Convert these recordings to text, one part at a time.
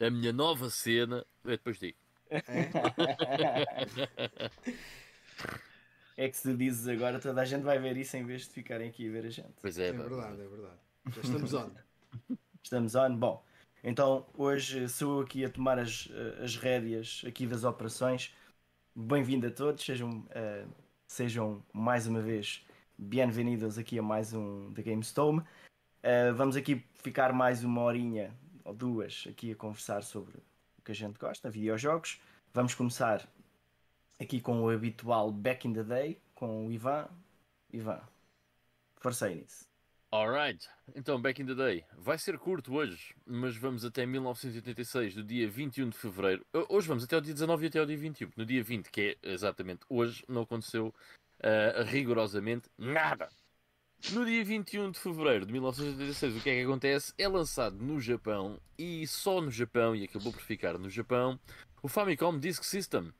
A minha nova cena. Eu depois digo. É que se dizes agora, toda a gente vai ver isso em vez de ficarem aqui a ver a gente. Pois é, É verdade, é verdade. Já estamos on. Estamos on? Bom, então hoje sou eu aqui a tomar as, as rédeas aqui das operações. Bem-vindo a todos, sejam, eh, sejam mais uma vez bem-vindos aqui a mais um The GameStone. Eh, vamos aqui ficar mais uma horinha ou duas aqui a conversar sobre o que a gente gosta, videojogos. Vamos começar aqui com o habitual Back in the Day, com o Ivan. Ivan, forcei nisso. Alright, então Back in the Day. Vai ser curto hoje, mas vamos até 1986, do dia 21 de Fevereiro. Hoje vamos até o dia 19 e até o dia 21. No dia 20, que é exatamente hoje, não aconteceu uh, rigorosamente nada. No dia 21 de Fevereiro de 1986, o que é que acontece? É lançado no Japão, e só no Japão, e acabou por ficar no Japão, o Famicom Disk System,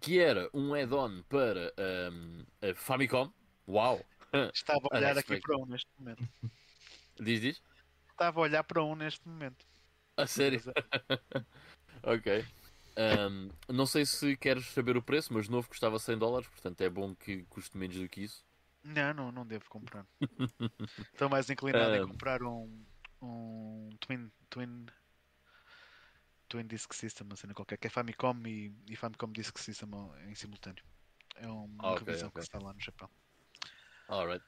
que era um add-on para um, a Famicom. Uau! Estava a olhar aqui para um neste momento. Diz, diz? Estava a olhar para um neste momento. A sério? É, Ok. Ahm, não sei se queres saber o preço, mas novo custava 100 dólares, portanto é bom que custe menos do que isso. Não, não, não devo comprar. Estou mais inclinado Ah. em comprar um, um Twin, Twin, Twin Disk System, cena qualquer, que é Famicom e, e Famicom Disk System em simultâneo. É uma Ok, revisão ok. que está lá no Japão. Alright.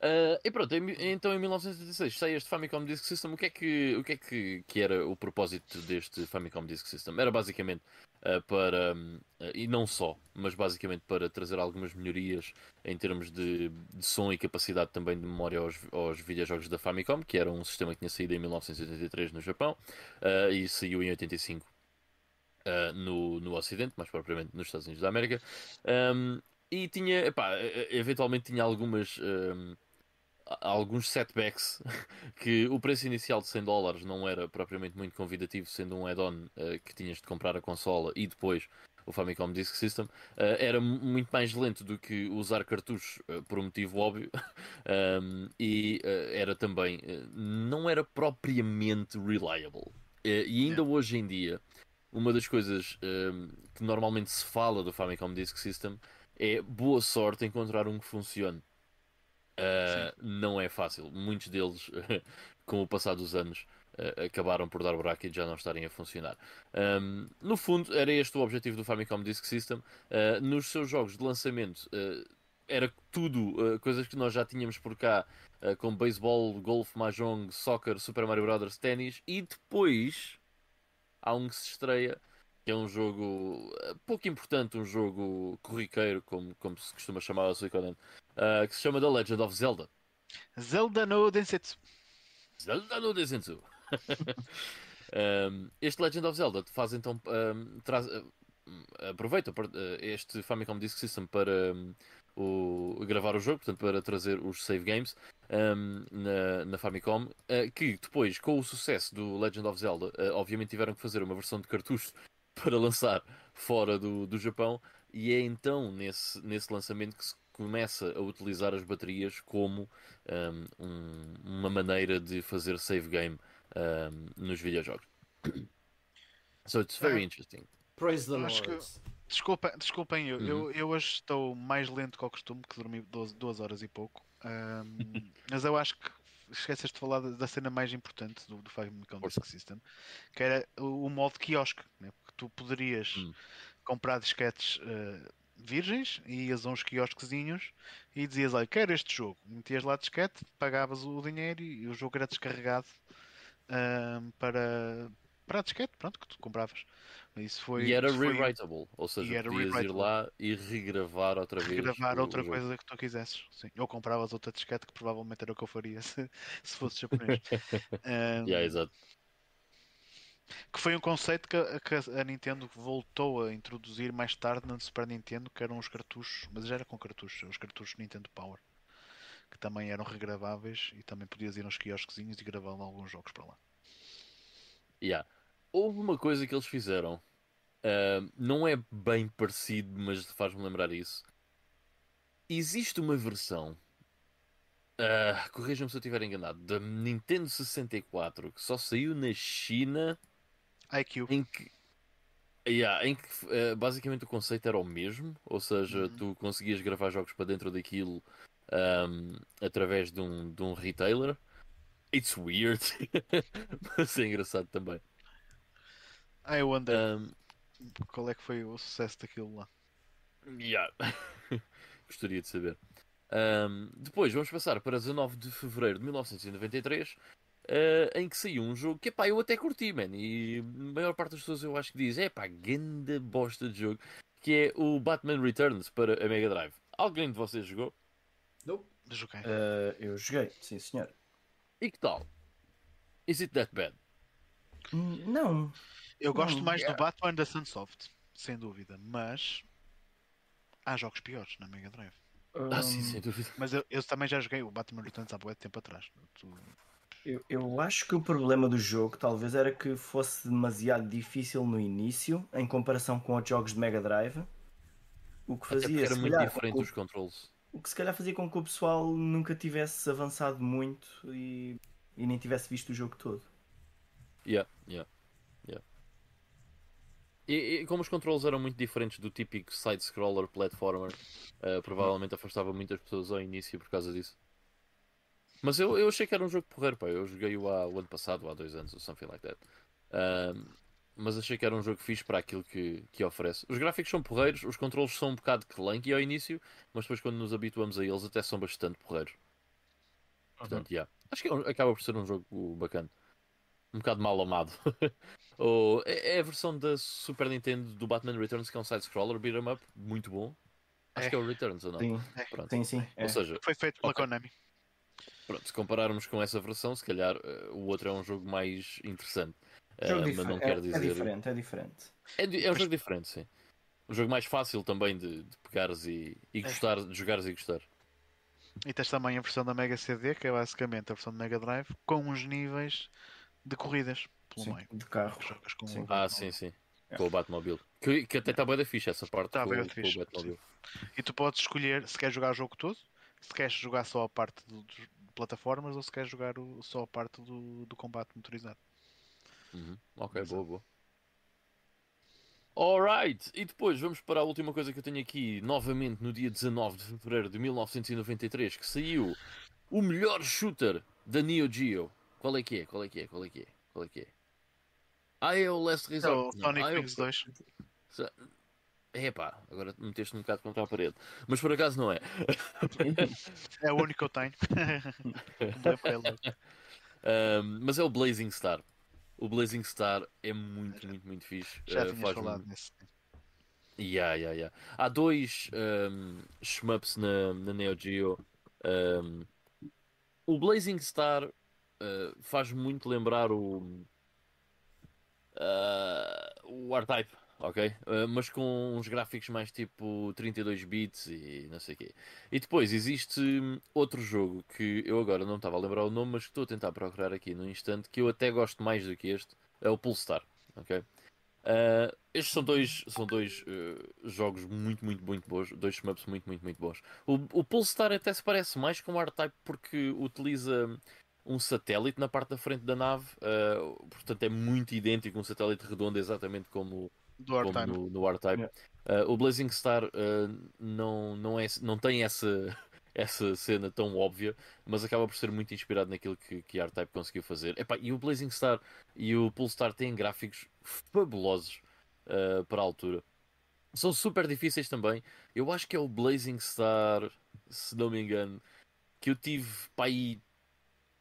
Ah, e pronto, então em 1986 sai este Famicom Disk System. O que é que, o que, é que, que era o propósito deste Famicom Disk System? Era basicamente ah, para, ah, e não só, mas basicamente para trazer algumas melhorias em termos de, de som e capacidade também de memória aos, aos videojogos da Famicom, que era um sistema que tinha saído em 1983 no Japão ah, e saiu em 85 ah, no, no Ocidente, mais propriamente nos Estados Unidos da América. Um, e tinha, epá, eventualmente tinha algumas, um, alguns setbacks que o preço inicial de 100 dólares não era propriamente muito convidativo, sendo um add-on uh, que tinhas de comprar a consola e depois o Famicom Disk System, uh, era mu- muito mais lento do que usar cartuchos uh, por um motivo óbvio um, e era também, não era propriamente reliable. E ainda hoje em dia, uma das coisas um, que normalmente se fala do Famicom Disk System é boa sorte encontrar um que funcione. Uh, não é fácil. Muitos deles, com o passar dos anos, uh, acabaram por dar buraco e já não estarem a funcionar. Um, no fundo, era este o objetivo do Famicom Disk System. Uh, nos seus jogos de lançamento, era tudo coisas que nós já tínhamos por cá, como beisebol, golfe, mahjong, soccer, Super Mario Bros. ténis, e depois há um que se estreia que é um jogo pouco importante, um jogo corriqueiro, como, como se costuma chamar ao Suicoden, uh, que se chama The Legend of Zelda. Zelda no Densetsu. Zelda no Desensu. Um, este Legend of Zelda faz então um, traz, uh, aproveita uh, este Famicom Disk System para um, o, gravar o jogo, portanto para trazer os save games na, na Famicom, uh, que depois com o sucesso do Legend of Zelda, obviamente tiveram que fazer uma versão de cartucho para lançar fora do, do Japão e é então nesse, nesse lançamento que se começa a utilizar as baterias como um, um, uma maneira de fazer save game um, nos videojogos. So it's very Ah. interesting. Praise the Acho que- Lord. Desculpa, desculpem, eu, Uhum. eu, eu hoje estou mais lento que ao costume, que dormi 12, duas horas e pouco. Ahm, mas eu acho que esqueceste de falar da, cena mais importante do, do Famicom. Disk System, que era o, o modo quiosque, né? porque tu poderias Hum. comprar disquetes eh, virgens ias a uns quiosquezinhos e dizias, olha, quero este jogo. Metias lá disquete, pagavas o dinheiro e o jogo era descarregado ahm, para, para a disquete, pronto, que tu compravas. Isso foi, e era isso foi rewritable, ou seja, era podias ir rewritable. lá e regravar outra vez. regravar outra jogo. coisa que tu quisesses. Sim. Ou compravas outra disquete que provavelmente era o que eu faria se, se fosse japonês. Ahm, Yeah, exato. Que foi um conceito que, a- que a Nintendo voltou a introduzir mais tarde na Super Nintendo, que eram os cartuchos, mas já era com cartuchos, os cartuchos Nintendo Power, que também eram regraváveis e também podias ir aos quiosquezinhos e gravar alguns jogos para lá. Yeah. Houve uma coisa que eles fizeram, ah, não é bem parecido, mas faz-me lembrar isso. Existe uma versão, ah, corrijam-me se eu estiver enganado, da Nintendo 64 que só saiu na China IQ. em que, yeah, em que eh, basicamente o conceito era o mesmo, ou seja, Uhum. tu conseguias gravar jogos para dentro daquilo ahm, através de um, de um retailer. It's weird, mas é engraçado também. I wonder Ahm, qual é que foi o sucesso daquilo lá. Yeah. Gostaria de saber. Ahm, depois vamos passar para 19 de fevereiro de 1993, eh, em que saiu um jogo que epá, eu até curti, man. E a maior parte das pessoas eu acho que diz: é pá, ganda bosta de jogo, que é o Batman Returns para a Mega Drive. Alguém de vocês jogou? Nope. Joguei. Eh, eu joguei, sim senhor. E que tal? Is it that bad? Hum, Não. Eu gosto não, mais yeah. do Batman da Sunsoft, sem dúvida, mas há jogos piores na Mega Drive. Ah, sim, Hum, sem dúvida. Mas eu, eu também já joguei o Batman Returns há muito tempo atrás. Tu- Eu, eu acho que o problema do jogo talvez era que fosse demasiado difícil no início em comparação com outros jogos de Mega Drive. O que Até fazia era muito calhar, diferente os controles. o que se calhar fazia com que o pessoal nunca tivesse avançado muito e, e nem tivesse visto o jogo todo. Yeah, yeah, yeah. E, e como os controles eram muito diferentes do típico side-scroller platformer, eh, provavelmente afastava muitas pessoas ao início por causa disso. Mas eu, eu achei que era um jogo porreiro, pá. Eu joguei-o há, o ano passado, há dois anos, ou something like that. Ahm, mas achei que era um jogo fixe para aquilo que, que oferece. Os gráficos são porreiros, os controles são um bocado clunky ao início, mas depois quando nos habituamos a eles até são bastante porreiros. Portanto, yeah. acho que é um- acaba por ser um jogo bacana. Um bocado mal amado. Ou, é, é a versão da Super Nintendo do Batman Returns, que é um side-scroller beat 'em up, muito bom. Acho É. que é o Returns ou não? Sim, Pronto. sim, sim. é. Ou seja, Foi feito pela Ok. Konami. Pronto, se compararmos com essa versão, se calhar eh, o outro é um jogo mais interessante. Jogo Eh, mas não é- quer é, dizer. diferente, é diferente. É, é um jogo diferente, sim. Um jogo mais fácil também de, de pegares e, e É. gostar, de jogares e gostar. E tens também a versão da Mega CD, que é basicamente a versão da Mega Drive, com uns níveis de corridas pelo Sim, meio. de carro. Jogas com Sim. o Ah, sim, sim. É. Com o Batmobile. Que, que até está bem da ficha essa parte Tá com, bué da Batmobile. E tu podes escolher se queres jogar o jogo todo, se queres jogar só a parte do- dos plataformas ou se queres jogar o- só a parte do, do combate motorizado. Uhum. Ok, Exato. boa, boa. Alright, e depois vamos para a última coisa que eu tenho aqui, novamente no dia 19 de fevereiro de 1993, que saiu o melhor shooter da Neo Geo. Qual é que é? Qual é que é? Qual é que é? Qual é que é? Ah, é o Last É o Resort. Sonic ah, é Wings 2. Epá, agora meteste um bocado contra a parede. Mas por acaso não é. É o único que eu tenho. Não é para ele. Ahm, mas é o Blazing Star. O Blazing Star é muito, muito, muito fixe. Já Ah, tinhas faz-me- falado nesse. Yeah, yeah, yeah. Há dois um, shmups na, na Neo Geo. Um, o Blazing Star uh, faz muito lembrar o, uh, o R-Type, ok? Uh, mas com uns gráficos mais tipo 32 bits e não sei o quê. E depois existe outro jogo que eu agora não estava a lembrar o nome, mas que estou a tentar procurar aqui no instante, que eu até gosto mais do que este, é o Pulsar, ok? Uh, estes são dois, são dois uh, jogos muito, muito, muito bons. Dois shmups muito, muito, muito bons. O, o Pulsar até se parece mais com o R-Type porque utiliza um satélite na parte da frente da nave. portanto, é muito idêntico. Um satélite redondo, exatamente como, Do como Wartime. no, no R-Type. Uh, o Blazing Star uh, não, não, é, não tem essa, essa cena tão óbvia, mas acaba por ser muito inspirado naquilo que, que a R-Type conseguiu fazer. Epá, e o Blazing Star e o Pulsar têm gráficos fabulosos uh, para a altura. São super difíceis também. Eu acho que é o Blazing Star, se não me engano, que eu tive pá, aí,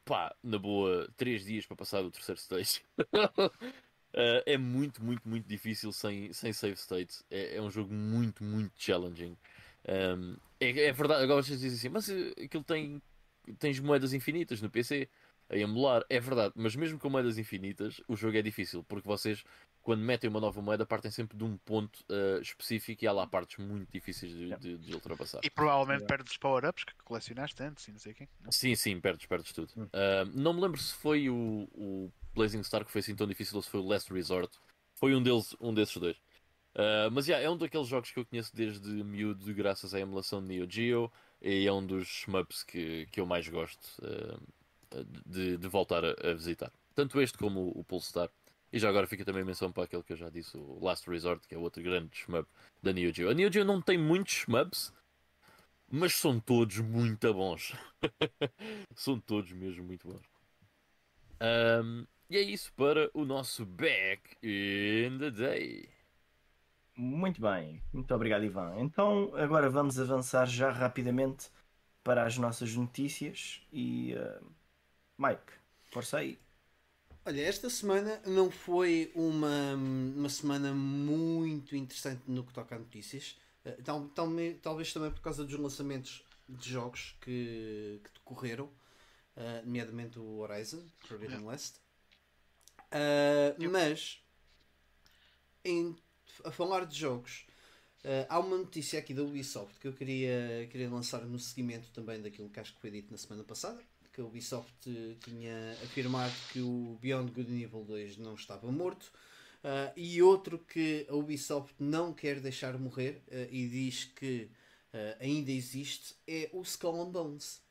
pá, na boa, 3 dias para passar o terceiro stage. Uh, é muito, muito, muito difícil sem, sem save state. É, é um jogo muito, muito challenging. Um, é, é verdade, agora vocês dizem assim, mas uh, aquilo tem tens moedas infinitas no PC a emular. É verdade, mas mesmo com moedas infinitas, o jogo é difícil, porque vocês, quando metem uma nova moeda, partem sempre de um ponto uh, específico e há lá partes muito difíceis de, de- de ultrapassar. E provavelmente perdes os power-ups que colecionaste antes e não sei o quê. Sim, sim, perdes, perdes tudo. Hum. Ah, não me lembro se foi o, o Blazing Star que foi assim tão difícil ou se foi o Last Resort. Foi um, deles, um desses dois. Ah, mas yeah, é um daqueles jogos que eu conheço desde miúdo, graças à emulação de Neo Geo, e é um dos shmups que, que eu mais gosto ah, de, de voltar a, a visitar. Tanto este como o, o Pulsar. E já agora fica também a menção para aquele que eu já disse, o Last Resort, que é outro grande shmup da Neo Geo. A Neo Geo não tem muitos shmups, mas são todos muito bons. são todos mesmo muito bons. Um, e é isso para o nosso Back in the Day. Muito bem, muito obrigado, Ivan. Então, agora vamos avançar já rapidamente para as nossas notícias. E uh, Mike, força aí. Olha, esta semana não foi uma, uma semana muito interessante no que toca a notícias. Uh, tal, tal, talvez também por causa dos lançamentos de jogos que, que decorreram, uh, nomeadamente o Horizon Forbidden West. Uh, mas, em, a falar de jogos, uh, há uma notícia aqui da Ubisoft que eu queria, queria lançar no seguimento também daquilo que acho que foi dito na semana passada que a Ubisoft tinha afirmado que o Beyond Good and Evil 2 não estava morto. Uh, e outro que a Ubisoft não quer deixar morrer uh, e diz que uh, ainda existe é o Skull and Bones.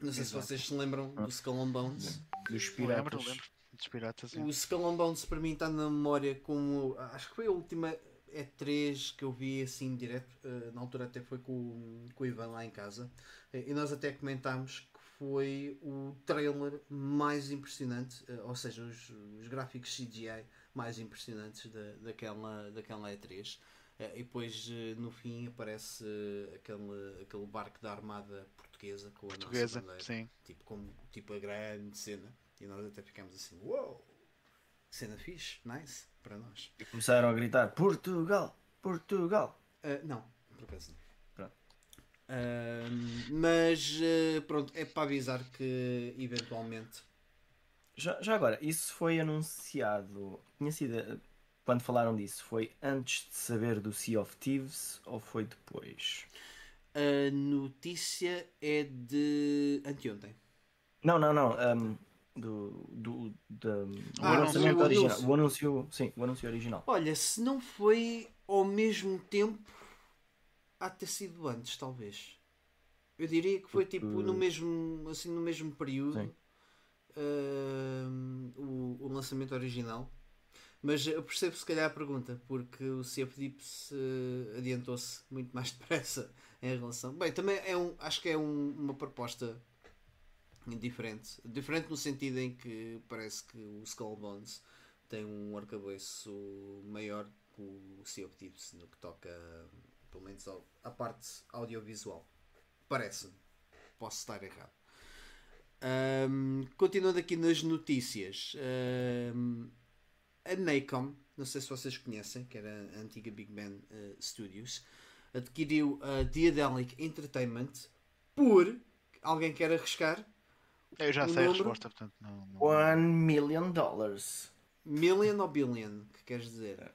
Não sei Exato. se vocês se lembram do Skull and Bones. Dos piratas. Lembro, lembro. Dos piratas o Skull and Bones para mim está na memória como. Acho que foi a última E3 que eu vi assim direto. na altura até foi com, com o Ivan lá em casa. e nós até comentámos foi o trailer mais impressionante, eh, ou seja, os, os gráficos CGI mais impressionantes da, daquela, daquela E3. Eh, e depois eh, no fim aparece aquele, aquele barco da armada portuguesa com a portuguesa, nossa bandeira. Sim. Tipo, como, tipo a grande cena. E nós até ficamos assim, uou! Wow, cena fixe, nice, para nós. E começaram a gritar Portugal, Portugal. Uh, não, por acaso não mas uh, pronto, é para avisar que eventualmente. Já, já agora, isso foi anunciado. Tinha sido. Quando falaram disso, foi antes de saber do Sea of Thieves ou foi depois? A notícia é de anteontem. Não, não, não. Um, do, do, do, ah, o anúncio original. O anúncio, sim, o anúncio original. Olha, se não foi ao mesmo tempo há de ter sido antes, talvez. Eu diria que foi tipo no mesmo, assim, no mesmo período uh, o, o, lançamento original. Mas eu percebo se calhar a pergunta, porque o of Deeps uh, adiantou-se muito mais depressa em relação. Bem, também é um, acho que é um, uma proposta diferente. Diferente no sentido em que parece que o Skull Bones tem um arcabouço maior que o Sea of Deeps no que toca pelo menos a parte audiovisual. Parece-me. Posso estar errado. Um, continuando aqui nas notícias, um, a Nacom, não sei se vocês conhecem, que era a antiga Big Ben uh, Studios, adquiriu a Diadelic Entertainment por. Alguém quer arriscar? Eu já sei número? a resposta, portanto não. não... One million dollars. Million ou billion? Que queres dizer?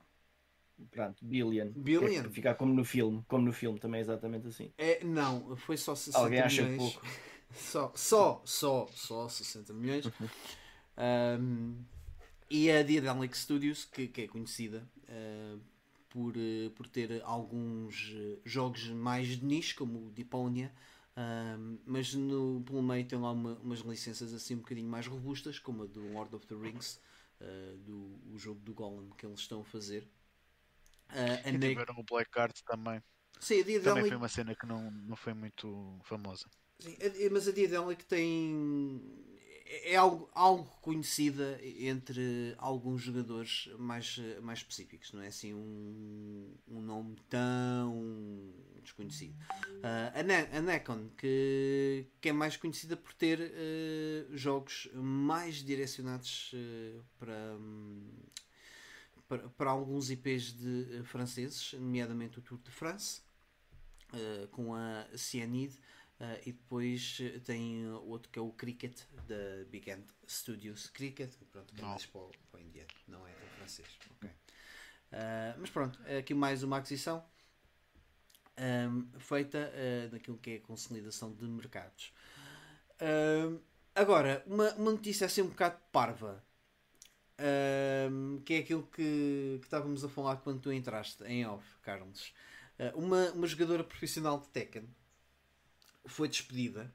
Pronto, billion. Billion. ficar como no filme, como no filme também é exatamente assim. É, não, foi só 60 Alguém acha milhões. pouco. Só, só, só, só 60 milhões. um, e a Diadelic Studios, que, que é conhecida uh, por, uh, por ter alguns uh, jogos mais de nicho, como o Deeponia, mas no, pelo meio tem lá uma, umas licenças assim um bocadinho mais robustas, como a do Lord of the Rings, do o jogo do Golem que eles estão a fazer. Uh, e tiveram o Black Card também. Sim, a Diadelic... Também foi uma cena que não, não foi muito famosa. Sim, mas a Diadelic tem. É algo, algo conhecida entre alguns jogadores mais, mais específicos, não é assim um, um nome tão desconhecido. Uh, a, ne a Necon, que, que é mais conhecida por ter uh, jogos mais direcionados uh, para. Para, para alguns IPs de franceses, nomeadamente o Tour de France, com a Cyanide, uh, e depois tem outro que é o Cricket, da Big End Studios. Cricket, pronto, que é mais para o, para o indiano, não é tão francês. Okay. mas pronto, aqui mais uma aquisição. Um, feita naquilo que é a consolidação de mercados. agora, uma, uma notícia assim um bocado parva que é aquilo que, que, estávamos a falar quando tu entraste em off, Carlos. Uh, uma, uma jogadora profissional de Tekken foi despedida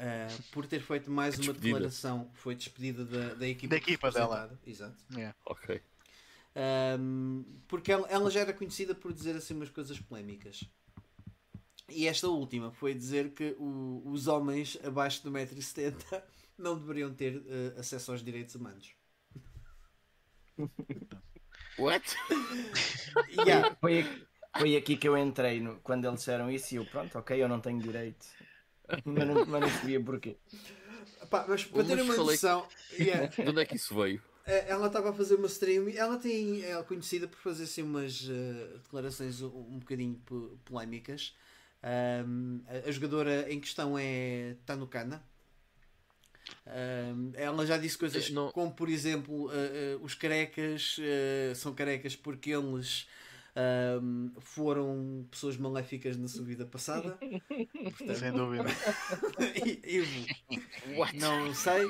uh, por ter feito mais uma Despedida. declaração. Foi despedida da, da equipa, Da equipa dela. Exato. Yeah. Ok. Um, porque ela, ela já era conhecida por dizer assim umas coisas polémicas. E esta última foi dizer que o- os homens abaixo do 1,70m não deveriam ter uh, acesso aos direitos humanos. What? Yeah, Foi, aqui- foi aqui que eu entrei no- quando eles disseram isso e eu, pronto, ok, eu não tenho direito. Mas não, mas não sabia porquê. pá, mas para ter uma noção, yeah, De onde é que isso veio? Eh, ela estava a fazer uma stream e ela tem, é conhecida por fazer assim umas eh, declarações um, um bocadinho po- polémicas. Ahm, a, a jogadora em questão é Tanukana. Ahm, ela já disse coisas Eh, não- como, por exemplo, eh, eh, os carecas são carecas porque eles ahm, foram pessoas maléficas na sua vida passada. Portanto, Sem dúvida. e- e- não sei.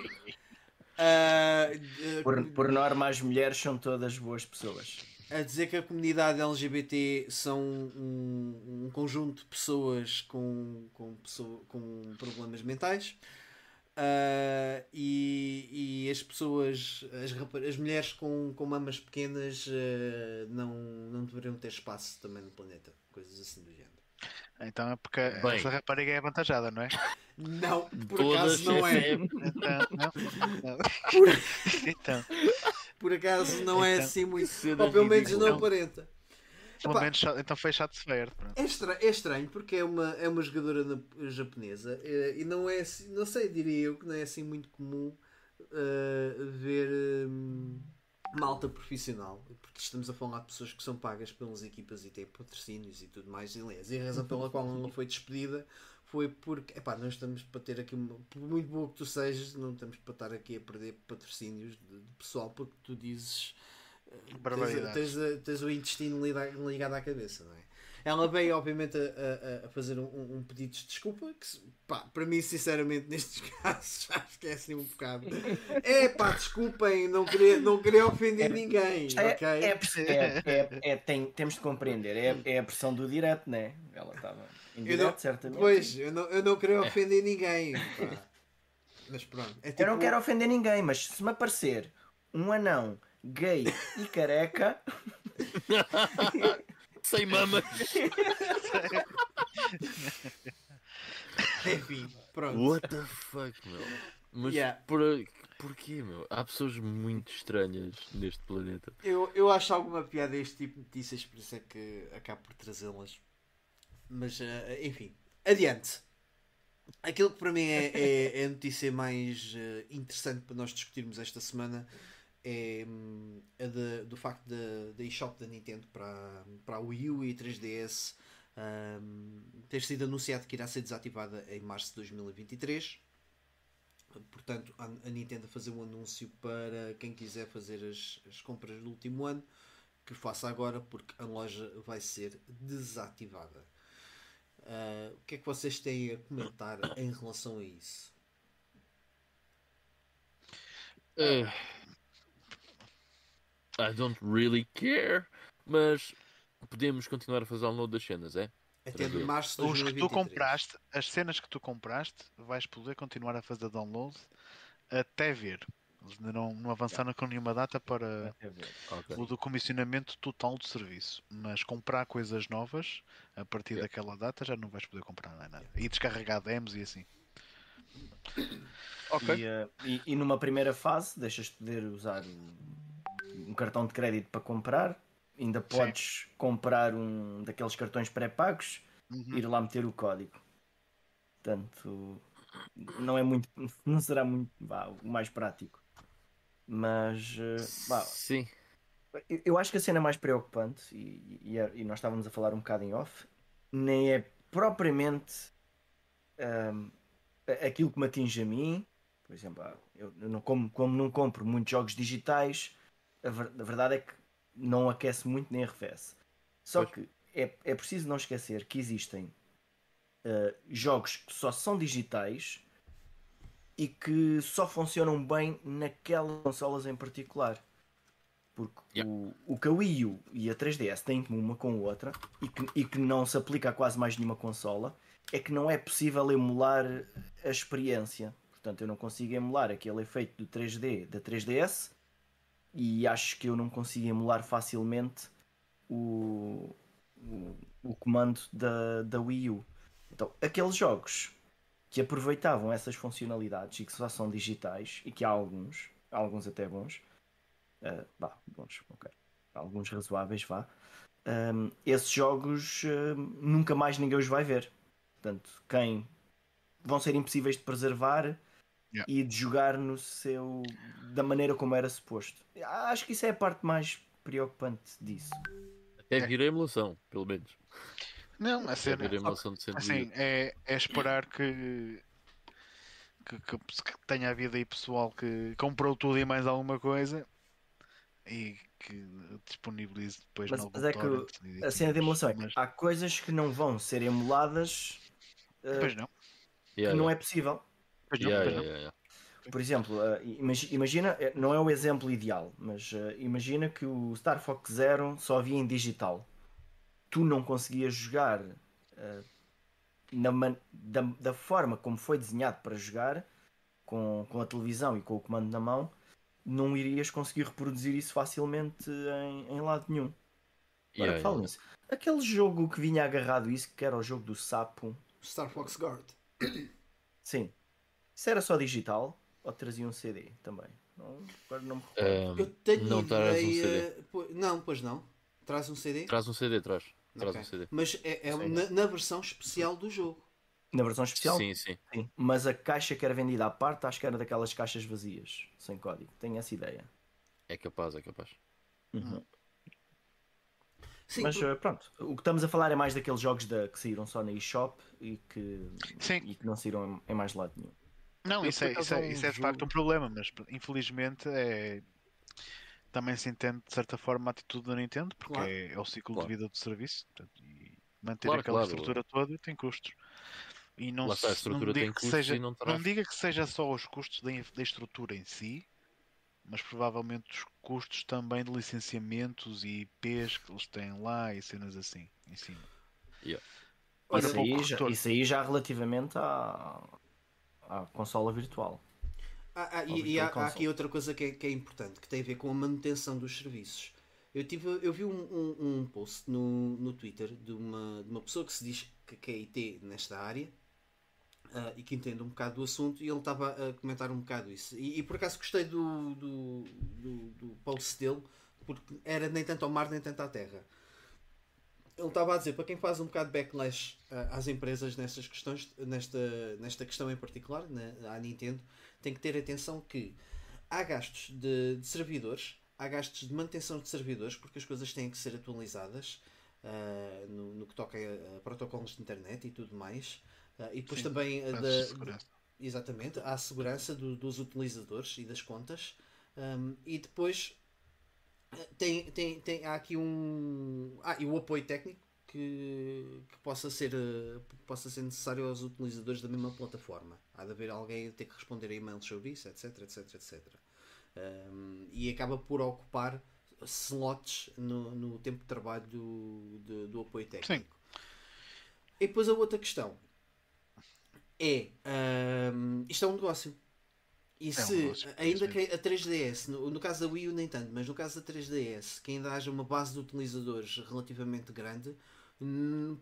Eh, Por, por norma, as mulheres são todas boas pessoas. a dizer que a comunidade LGBT são um, um conjunto de pessoas com, com, pessoa- com problemas mentais Ah, e, e as pessoas, as, as mulheres com, com mamas pequenas ah, não, não deveriam ter espaço também no planeta, coisas assim do género. Então é porque Bem. essa rapariga é avantajada, não é? Não, por Todas acaso não é. Então, não? Não. então Por acaso não é Então, assim muito. Ou pelo menos não aparenta. Pelo menos então foi chato de ver. pronto. É, estra- é estranho porque é uma, é uma jogadora na- japonesa eh, e não é assim, não sei, diria eu que não é assim muito comum eh, ver hum, malta profissional, porque estamos a falar de pessoas que são pagas pelas equipas e têm patrocínios e tudo mais. E, aliás, e a razão pela qual ela foi despedida foi porque, epá, nós estamos para ter aqui, uma, por muito boa que tu sejas, não estamos para estar aqui a perder patrocínios de, de pessoal porque tu dizes Barbaridade. tens, a- tens o intestino ligado à cabeça, não é? Ela veio, obviamente, a, a- a fazer um, um pedido de desculpa, que, pá, para mim, sinceramente, nestes casos, acho que é assim um bocado. É pá, desculpem, não queria, não queria ofender ninguém, É, ok? é, é, é, é- tem- temos de compreender, é, é a pressão do direto, né? Ela estava em Eu direto, não- certamente. Pois, eu não, eu não queria ofender ninguém, pá. Mas pronto, é tipo, Eu não quero ofender ninguém, mas se me aparecer um anão gay e careca, Sem mamas. Enfim, pronto. What the fuck, meu? Mas Yeah. por, porquê, meu? Há pessoas muito estranhas neste planeta. Eu, eu acho alguma piada este tipo de notícias, por isso é que acabo por trazê-las. Mas, eh, enfim, adiante. Aquilo que para mim é, é- é a notícia mais eh, interessante para nós discutirmos esta semana é a de- do facto da eShop da Nintendo para, para a Wii U e 3DS hum, ter sido anunciado que irá ser desativada em março de 2023. Portanto, a, a Nintendo fazer um anúncio para quem quiser fazer as, as compras do último ano que faça agora, porque a loja vai ser desativada. Ah, o que é que vocês têm a comentar em relação a isso? Uh, I don't really care. Mas podemos continuar a fazer download das cenas, é? Até de março de Os que tu 2023. compraste, as cenas que tu compraste, vais poder continuar a fazer download até ver. Eles ainda não, não avançaram com nenhuma data para Ok. o do comissionamento total do serviço. Mas comprar coisas novas a partir Yeah. daquela data já não vais poder comprar nada. E descarregar demos e assim. Ok. E, eh, e- e numa primeira fase deixas de poder usar um, um cartão de crédito para comprar. Ainda podes comprar um daqueles cartões pré-pagos, Uhum. ir lá meter o código. Portanto, não é muito, não será muito vá, o mais prático. Mas eh, vá, Sim. eu- acho que a cena mais preocupante, e, e, e nós estávamos a falar um bocado em off, nem é propriamente ahm, a- aquilo que me atinge a mim. Por exemplo, eu, eu não como, como não compro muitos jogos digitais, a, ver- a verdade é que não aquece muito nem arrefece. Só Pois. que é, é preciso não esquecer que existem ah, jogos que só são digitais e que só funcionam bem naquelas consolas em particular. Porque Yeah. o, o que a Wii U e a 3DS têm uma com a outra e que, e que não se aplica a quase mais nenhuma consola é que não é possível emular a experiência. Portanto, eu não consigo emular aquele efeito do 3D da 3DS e acho que eu não consigo emular facilmente o, o, o comando da, da Wii U. Então, aqueles jogos que aproveitavam essas funcionalidades e que só são digitais e que há alguns, alguns até bons, ah, vá, bons, ok, alguns razoáveis, vá. Ahm, esses jogos ahm, nunca mais ninguém os vai ver. Portanto, quem vão ser impossíveis de preservar Yeah. e de jogar no seu da maneira como era suposto. Acho que isso é a parte mais preocupante disso. Até vir a emulação, pelo menos. Não, a cena. vir a emulação de 100 Assim, é, é esperar que, que, que- que tenha havido aí pessoal que comprou tudo e mais alguma coisa e que disponibilize depois Mas- mas é que e A cena de emulação é Mas, há coisas que não vão ser emuladas Pois não. que Yeah, não é possível. Não, Yeah, yeah, yeah, yeah. Por exemplo, uh, imagi- imagina, eh, não é o exemplo ideal, mas uh, imagina que o Star Fox Zero só havia em digital. Tu não conseguias jogar uh, na da, da forma como foi desenhado para jogar, com, com a televisão e com o comando na mão, não irias conseguir reproduzir isso facilmente em, em lado nenhum. Agora Yeah, que falo yeah. nisso, aquele jogo que vinha agarrado isso, que era o jogo do sapo, Star Fox Guard. sim, isso era só digital ou trazia um CD também? Não, agora não me recordo. Um, Eu tenho não traz um ideia. CD. Não, pois não. Traz um CD? Traz um CD, traz. Traz Ok. um CD. Mas é, é Sim. na, na versão especial do jogo. Na versão especial? Sim, sim. Sim. Mas a caixa que era vendida à parte, acho que era daquelas caixas vazias, sem código. Tenho essa ideia. É capaz, é capaz. Uhum. Sim, Mas por- uh, pronto, o que estamos a falar é mais daqueles jogos da, que saíram só na eShop e que, Sim. e que não saíram em, em mais lado nenhum. Não, Eu, isso é, acaso, isso é, um isso é de facto um problema, mas infelizmente é... também se entende de certa forma a atitude da Nintendo, porque Claro. é, é o ciclo Claro. de vida do serviço portanto, e manter Claro, aquela claro. estrutura toda tem custos. E não, está, se- estrutura não digo que seja, e não não diga que seja só os custos da, da estrutura em si, mas provavelmente os custos também de licenciamentos e IPs que eles têm lá e cenas assim em cima. Olha, Isso pouco aí, já, isso aí já relativamente à, à consola virtual. Ah, ah, e, e há, há aqui outra coisa que é, que é importante, que tem a ver com a manutenção dos serviços. Eu, tive, eu vi um, um, um post no, no Twitter de uma, de uma pessoa que se diz que, que é IT nesta área ah, e que entende um bocado do assunto e ele estava a comentar um bocado isso. E, e por acaso gostei do, do, do, do post dele porque era nem tanto ao mar nem tanto à terra. Ele estava a dizer, para quem faz um bocado de backlash ah, às empresas nestas questões, nesta, nesta questão em particular, na, à Nintendo, tem que ter atenção que há gastos de, de servidores, há gastos de manutenção de servidores, porque as coisas têm que ser atualizadas ah, no, no que toca a, protocolos de internet e tudo mais. Ah, e depois Sim, também da, de. Exatamente, há a segurança do- dos utilizadores e das contas. Um, e depois eh, tem, tem, tem, há aqui um. Ah, e o apoio técnico que, que possa, ser, eh, possa ser necessário aos utilizadores da mesma plataforma. Há de haver alguém a ter que responder a e-mails sobre isso, etc, etc, etc. Um, e acaba por ocupar slots no, no tempo de trabalho do, do, do apoio técnico. E depois a outra questão é hum, isto é um negócio. E um se, negócio, ainda que a 3DS, no, no caso da Wii U nem tanto, mas no caso da 3DS, que ainda haja uma base de utilizadores relativamente grande, hum,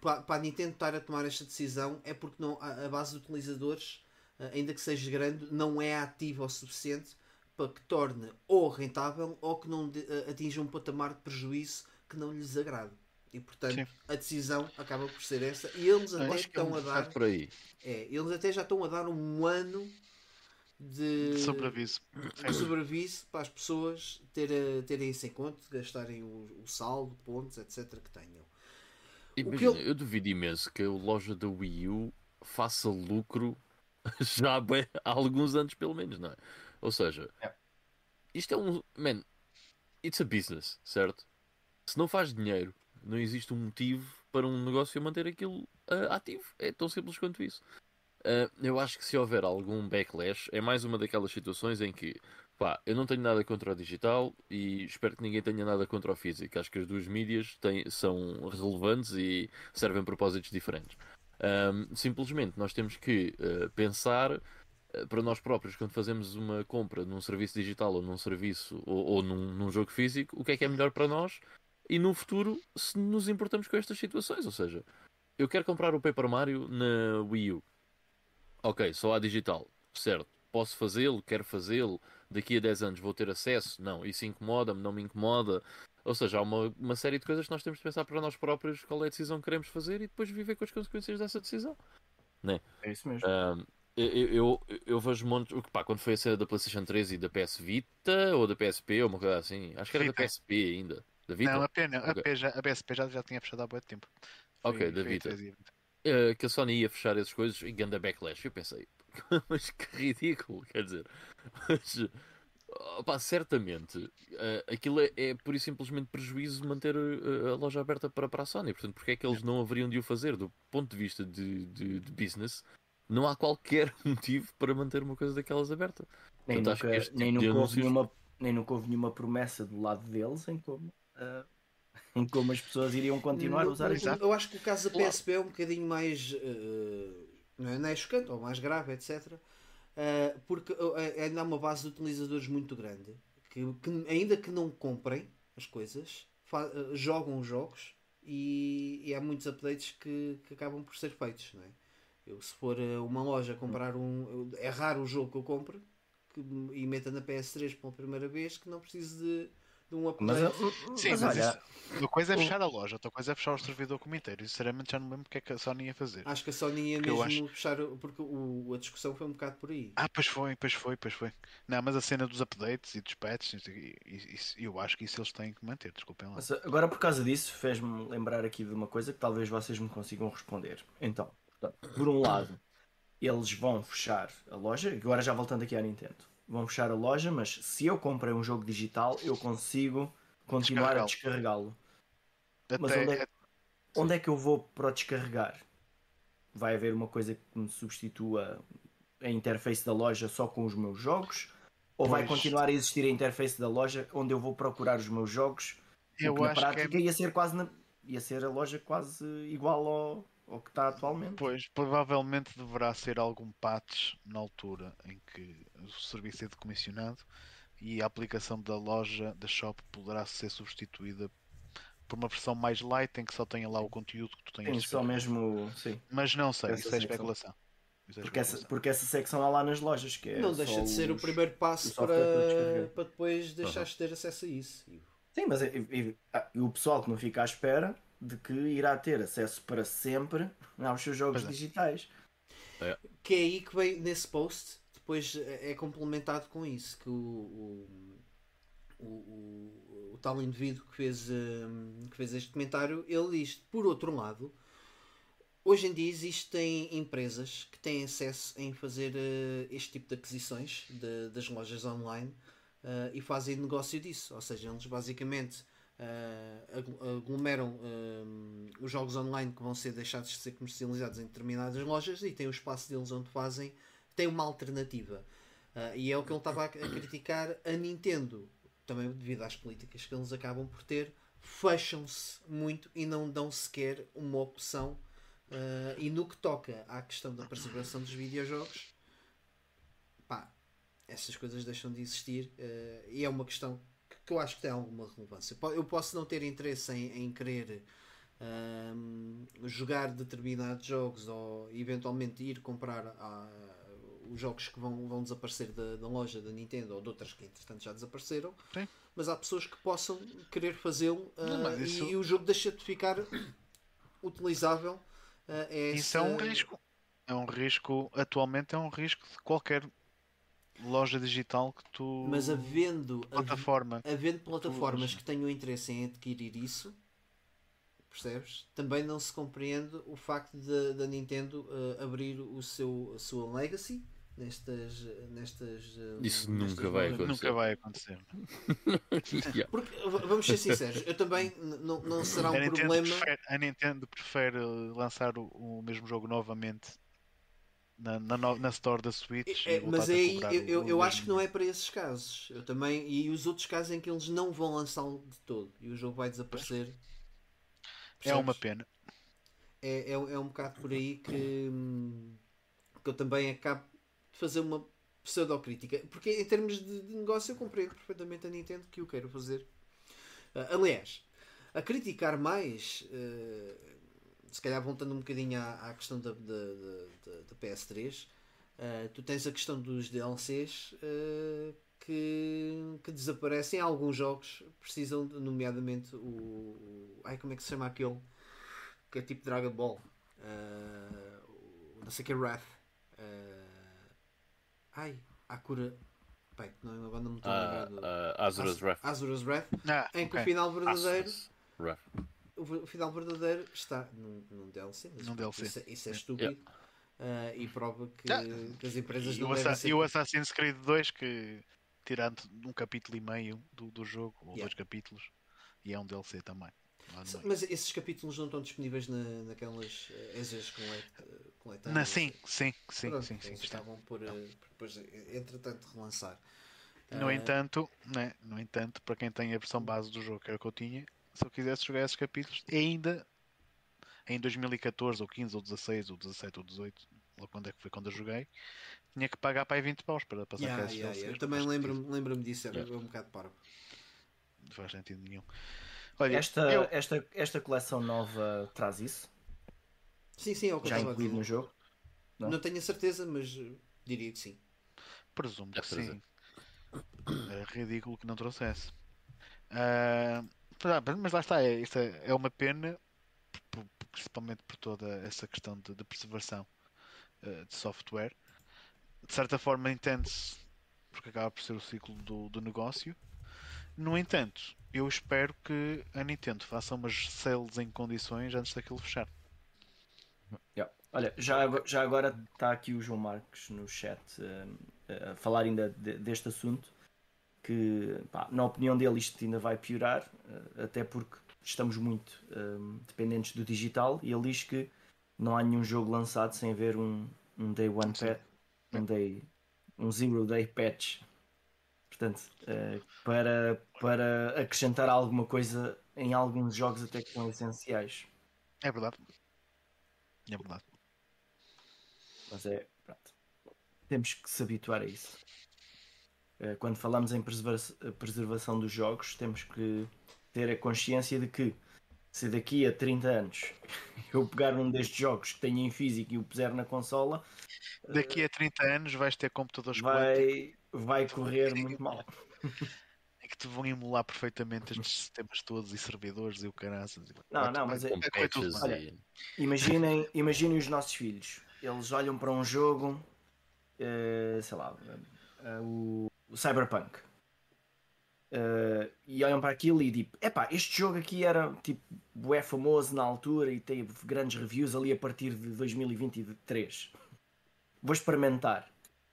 para, para a Nintendo estar a tomar esta decisão é porque não, a, a base de utilizadores, eh, ainda que seja grande, não é ativa o suficiente para que torne ou rentável ou que não de- eh, atinja um patamar de prejuízo que não lhes agrade. E portanto Sim. a decisão acaba por ser essa. E eles até é estão um a dar. É, eles até já estão a dar um ano de, De sobreaviso. de sobreaviso para as pessoas ter, terem isso em conta, gastarem o, o saldo, pontos, etc. que tenham. que Imagina, eu- eu duvido imenso que a loja da Wii U faça lucro já há bem- há alguns anos, pelo menos, não é? Ou seja, É. isto é um. Man, it's a business, certo? Se não faz dinheiro, não existe um motivo para um negócio manter aquilo ah, ativo. É tão simples quanto isso. Ah, eu acho que se houver algum backlash, é mais uma daquelas situações em que pá, eu não tenho nada contra o digital e espero que ninguém tenha nada contra o físico. Acho que as duas mídias têm, são relevantes e servem propósitos diferentes. Ahm, simplesmente nós temos que eh, pensar eh, para nós próprios quando fazemos uma compra num serviço digital ou num serviço ou, ou num, num jogo físico, o que é que é melhor para nós e no futuro se nos importamos com estas situações. Ou seja, eu quero comprar o Paper Mario na Wii U. Ok, só há digital, certo? Posso fazê-lo, quero fazê-lo. Daqui a 10 anos vou ter acesso? Não. Isso incomoda-me, não me incomoda. Ou seja, há uma, uma série de coisas que nós temos de pensar para nós próprios qual é a decisão que queremos fazer e depois viver com as consequências dessa decisão. É isso mesmo. Ahm, eu, eu, eu vejo Pá, quando foi a cena da PlayStation 3 e da PS Vita ou da PSP ou uma coisa assim, acho que era da Vita. PSP ainda. Da Vita? Não, a. P já, a PSP já, já tinha fechado há muito tempo. Ok, da foi Vita. 13 20. Eh, que a Sony ia fechar essas coisas e ganda backlash. Eu pensei, mas que ridículo, quer dizer. Mas, opá, certamente, eh, aquilo é, é por e simplesmente prejuízo manter eh, a loja aberta para, para a Sony. Portanto, porque é que eles não haveriam de o fazer? Do ponto de vista de, de, de business, não há qualquer motivo para manter uma coisa daquelas aberta. nem, portanto, nunca, nem, tipo nunca anúncios- nenhuma, nem nunca houve nenhuma promessa do lado deles em como, em como as pessoas iriam continuar a Não, usar aquilo. Eu acho que o caso da. PSP é um bocadinho mais. eh, não, é, chocante, ou mais grave, etc. Eh, porque eh, ainda há uma base de utilizadores muito grande que, que ainda que não comprem as coisas, eh, jogam os jogos e, e há muitos updates que, que acabam por ser feitos. Não é? Eu, se for uma loja comprar um. É raro o jogo que eu compro que, e meta na PS3 pela primeira vez que não preciso de, de um Mas, update. ah, Sim, mas mas olha, isso- uma coisa é fechar a loja, outra coisa é fechar o servidor como inteiro. E, Sinceramente, já não lembro o que é que a Sony ia fazer. Acho que a Sony ia Porque eu mesmo fechar, o- porque o, a discussão foi um bocado por aí. Ah, pois foi, pois foi, pois foi. Não, mas a cena dos updates e dos patches, isso- eu acho que isso eles têm que manter, desculpem lá. Mas agora, por causa disso, fez-me lembrar aqui de uma coisa que talvez vocês me consigam responder. Então, portanto, por um lado, eles vão fechar a loja, agora já voltando aqui à Nintendo, vão fechar a loja, mas se eu comprei um jogo digital, eu consigo continuar a descarregá-lo. Mas onde é, onde é que eu vou para o descarregar? Vai haver uma coisa que me substitua a interface da loja só com os meus jogos? Ou vai Pois. continuar a existir a interface da loja onde eu vou procurar os meus jogos eu na é prática ia ser quase na- ia ser a loja quase igual ao, ao que está atualmente. Pois, provavelmente deverá ser algum patch na altura em que o serviço é decomissionado e a aplicação da loja, da shop, poderá ser substituída por uma versão mais light em que só tenha lá o conteúdo que tu tenhas Tem só mesmo. Sim. Mas não sei, essa isso é especulação. Isso é Porque essa, especulação. porque essa secção há lá nas lojas que é não deixa de ser o os- primeiro passo o para para, depois deixares de ter acesso a isso. Sim, mas e- e- ah, e o pessoal que não fica à espera de que irá ter acesso para sempre aos seus jogos é. digitais. Que é aí que vem nesse post, depois é é complementado com isso, que o, o, o, o- o tal indivíduo que fez, hum, que fez este comentário, ele diz, por outro lado, hoje em dia existem empresas que têm acesso em fazer eh, este tipo de aquisições de- das lojas online eh, e fazem negócio disso. Ou seja, eles basicamente eh, agl- aglomeram hum, os jogos online que vão ser deixados de ser comercializados em determinadas lojas e têm o espaço deles onde fazem, têm uma alternativa. Ah, e é o que ele estava a, a criticar a Nintendo, também devido às políticas que eles acabam por ter, fecham-se muito e não dão sequer uma opção. ah, e no que toca à questão da preservação dos videojogos, pá, essas coisas deixam de existir ah, e é uma questão que, eu acho que tem alguma relevância. Eu posso não ter interesse em, em querer ahm, jogar determinados jogos ou eventualmente ir comprar os jogos que vão, vão desaparecer da, da loja da Nintendo ou de outras que entretanto já desapareceram. Sim. Mas há pessoas que possam querer fazê-lo mas isso- e, o jogo deixa de ficar utilizável. ah, é Isso é um risco. É um risco, atualmente é um risco de qualquer loja digital que tu. Mas havendo, hav- plataforma. havendo plataformas que tenham interesse em adquirir isso, percebes? Também não se compreende o facto da Nintendo ah, abrir o seu, a sua legacy nestas. nestas ah, Isso nestas nunca vai. Nunca vai acontecer. Porque, vamos ser sinceros, eu também não, não será um a, problema. prefere, a Nintendo prefere lançar o, o mesmo jogo novamente na, na, na store da Switch. É, e mas aí eu, o- eu, o eu acho que não é para esses casos. Eu também. E os outros casos em que eles não vão lançá-lo de todo e o jogo vai desaparecer. É uma Percebes? pena. é, é, é um bocado por aí que, hum, que eu também acabo de fazer uma pseudocrítica. Porque em termos de, de negócio eu compreendo perfeitamente a Nintendo que o queira fazer. Ah, aliás, a criticar mais, eh, se calhar voltando um bocadinho à, à questão da, da, da, da- da PS3, eh, tu tens a questão dos DLCs eh, que, que desaparecem. Alguns jogos precisam, de- nomeadamente o, o. Ai, como é que se chama aquele? que é tipo Dragon Ball. Ah, o não sei que é Wrath. Ah, ai, Akura. Bem, não, agora não me estou a Ah, lembrar do. ah, Azura's Wrath. Azura's Wrath. Ah, Em que o final verdadeiro. Azura's Wrath. O, final verdadeiro está num, num DLC. mas Num DLC. Isso, é- isso é estúpido. Ah, e prova que, Ah, que as empresas E não o, devem ser. e o Assassin's Creed 2 que tirando um capítulo e meio do, do jogo, ou Yeah. dois capítulos, e é um DLC também. Mas esses capítulos não estão disponíveis na, naquelas uh, extras colet- coletáveis? Na, sim, sim, sim, Pronto, sim, sim, eles está. estavam por, eh, depois, eh, entretanto, relançar. No Ah, entanto, né, no entanto, para quem tem a versão base do jogo, que era o que eu tinha, se eu quisesse jogar esses capítulos, ainda em 2014, ou 15, ou 16, ou 17, ou 18, ou quando é que foi quando eu joguei, tinha que pagar para aí 20 paus para passar yeah, cá yeah, yeah. Eu também lembro-me lembro disso, era Yeah. um bocado parvo. Não faz sentido nenhum. Olha, Esta, eu, esta, esta coleção nova traz isso? Sim, sim, é o que eu Já incluído no jogo? Não? Não? tenho a certeza, mas diria que sim. presumo que trazer. sim. É ridículo que não trouxesse. Ah, mas lá está, é, isto é, é uma pena, principalmente por toda essa questão de, de preservação ah, de software. De certa forma entende-se, porque acaba por ser o ciclo do, do negócio. No entanto, eu espero que a Nintendo faça umas sales em condições antes daquilo fechar. Yeah. Olha, já, já agora está aqui o João Marcos no chat eh, a falar ainda de- deste assunto. Que, pá, na opinião dele, isto ainda vai piorar, eh, até porque estamos muito eh, dependentes do digital. E ele diz que não há nenhum jogo lançado sem haver um, um day one patch, um, day, um zero day patch. Portanto, eh, para, para acrescentar alguma coisa em alguns jogos até que são essenciais. É verdade. É verdade. Mas é, pronto. Temos que se habituar a isso. Eh, Quando falamos em preserva- preservação dos jogos, temos que ter a consciência de que se daqui a 30 anos eu pegar um destes jogos que tenho em físico e o puser na consola, Daqui a 30 anos vais ter computadores quânticos vai, vai correr muito mal. em que te vão emular perfeitamente estes sistemas todos e servidores e o caraças. Não, vai- não, vai- mas é- vai correr tudo e. Imaginem, imaginem os nossos filhos. Eles olham para um jogo, eh, sei lá, eh, o, o Cyberpunk. Eh, e olham para aquilo e tipo, epá, este jogo aqui era tipo é famoso na altura e teve grandes reviews ali a partir de 2023. Vou experimentar.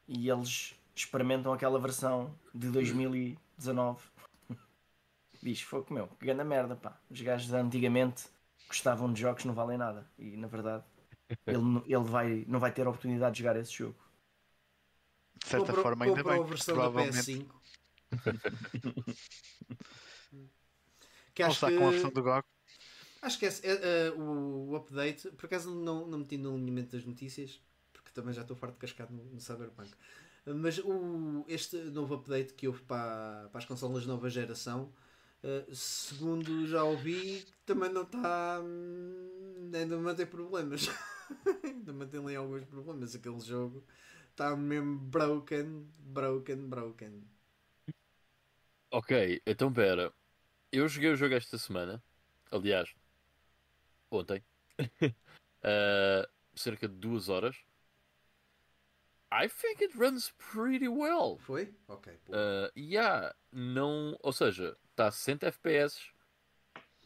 E eles experimentam aquela versão de 2019. Diz, foi que meu, que grande merda, pá. Os gajos de antigamente gostavam de jogos que não valem nada. E na verdade, ele, ele vai, não vai ter a oportunidade de jogar esse jogo. De certa forma, ainda bem. a versão da Provavelmente PS5. que acho que, com a versão do GOG. acho que esse- é, é, o, update, por acaso não, não meti no alinhamento das notícias, porque também já estou farto de cascar no, no Cyberpunk. Mas o, este novo update que houve para, para as consolas de nova geração, eh, segundo já ouvi, também não está. hum, ainda mantém problemas. ainda mantém ali alguns problemas. Aquele jogo está mesmo broken, broken, broken. Ok, então pera. Eu joguei o jogo esta semana. Aliás, ontem. Ah, cerca de duas horas. I think it runs pretty well. Foi? Ok. Uh, yeah, não, ou seja, está a 60 FPS.